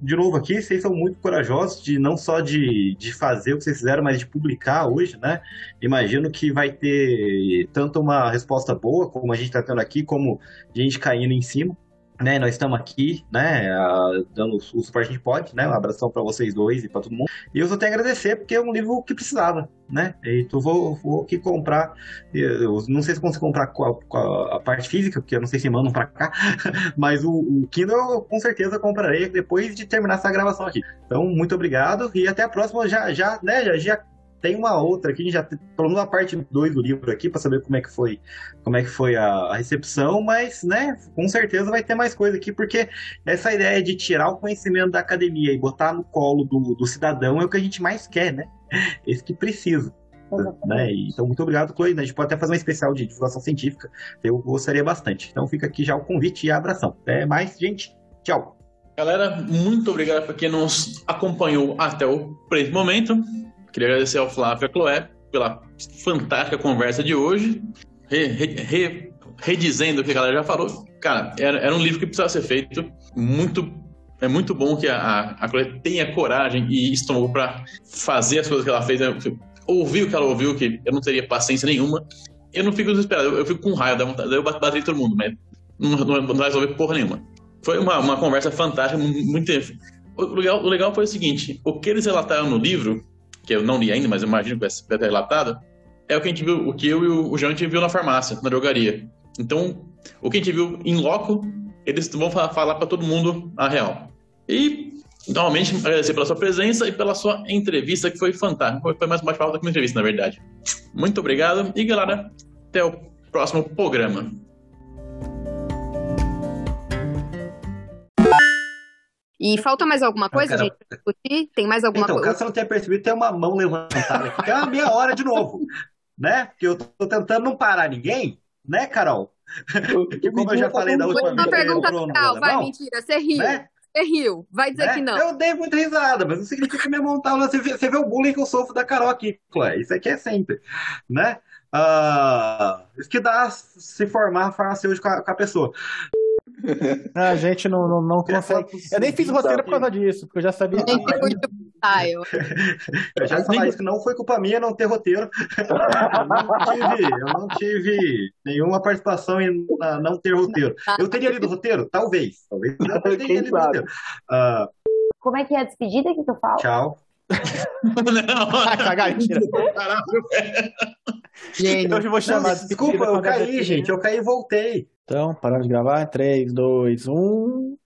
[SPEAKER 6] de novo aqui, vocês são muito corajosos de não só de, de fazer o que vocês fizeram, mas de publicar hoje, né? Imagino que vai ter tanto uma resposta boa, como a gente está tendo aqui, como gente caindo em cima né, nós estamos aqui, né, dando o suporte que a gente pode, né, um abração para vocês dois e para todo mundo. E eu só tenho a agradecer porque é um livro que precisava, né, e tu vou, vou aqui comprar, eu não sei se consigo comprar com a, com a, parte física, porque eu não sei se mandam para cá, [laughs] mas o, o Kindle eu com certeza comprarei depois de terminar essa gravação aqui. Então, muito obrigado e até a próxima, já, já, né, já, já tem uma outra aqui, já pelo menos a parte 2 do livro aqui para saber como é que foi, como é que foi a, a, recepção, mas, né, com certeza vai ter mais coisa aqui, porque essa ideia de tirar o conhecimento da academia e botar no colo do, do cidadão é o que a gente mais quer, né? Esse que precisa. Né? Então, muito obrigado, Chloe. A gente pode até fazer um especial de divulgação científica. Eu gostaria bastante. Então, fica aqui já o convite e a abração. Até mais, gente. Tchau.
[SPEAKER 7] Galera, muito obrigado por quem nos acompanhou até o presente momento. Queria agradecer ao Flávio e à Cloé pela fantástica conversa de hoje. Re, re, re, redizendo o que a galera já falou. Cara, era, era um livro que precisava ser feito. Muito é muito bom que a, a Chloe tenha coragem e estômago para fazer as coisas que ela fez. Ouvir o que ela ouviu, que eu não teria paciência nenhuma. Eu não fico desesperado, eu, eu fico com raiva, da vontade, eu bater em todo mundo, mas não, não, não vai resolver porra nenhuma. Foi uma, uma conversa fantástica, muito. O legal, o legal foi o seguinte: o que eles relataram no livro que eu não li ainda, mas eu imagino que vai ser relatado, é o que a gente viu, o que eu e o João a gente viu na farmácia, na drogaria. Então, o que a gente viu em loco, eles vão falar para todo mundo a real. E, novamente, agradecer pela sua presença e pela sua entrevista, que foi fantástica. Foi mais bate-papo do que uma entrevista, na verdade. Muito obrigado e, galera, até o próximo programa.
[SPEAKER 5] E falta mais alguma coisa, ah, gente, discutir? Tem mais alguma
[SPEAKER 6] então,
[SPEAKER 5] coisa?
[SPEAKER 6] Então, caso você não tenha percebido, tem uma mão levantada aqui, que é uma meia hora de novo, né? Porque eu tô tentando não parar ninguém, né, Carol? Porque [laughs] como eu já falei da última
[SPEAKER 5] vez... Uma pergunta final, vai, mentira, você riu. Né? Você riu. Vai dizer
[SPEAKER 6] né?
[SPEAKER 5] que não.
[SPEAKER 6] Eu dei muita risada, mas não significa que me montar. Você vê, você vê o bullying que eu sofro da Carol aqui, Clé. Isso aqui é sempre, né? Ah, isso que dá se formar farmacêutico com a, com a pessoa. [laughs]
[SPEAKER 1] A gente não, não, não consegue. Eu nem fiz roteiro por causa disso, porque eu já sabia.
[SPEAKER 5] Nem tem muito. [laughs]
[SPEAKER 6] Eu já ia falar isso, que não foi culpa minha não ter roteiro. [laughs] Eu não tive, eu não tive nenhuma participação em na- não ter roteiro. Eu teria lido o roteiro? Talvez. Talvez eu teria
[SPEAKER 3] Quem
[SPEAKER 6] lido o roteiro. Ah,
[SPEAKER 2] Como é que é a despedida que tu fala?
[SPEAKER 6] tchau.
[SPEAKER 1] Ah, cagar, mentira.
[SPEAKER 7] Caralho.
[SPEAKER 1] Eu vou chamar.
[SPEAKER 6] Não, desculpa, eu caí, gente. Eu caí e voltei.
[SPEAKER 1] Então, paramos de gravar. 3, 2, 1.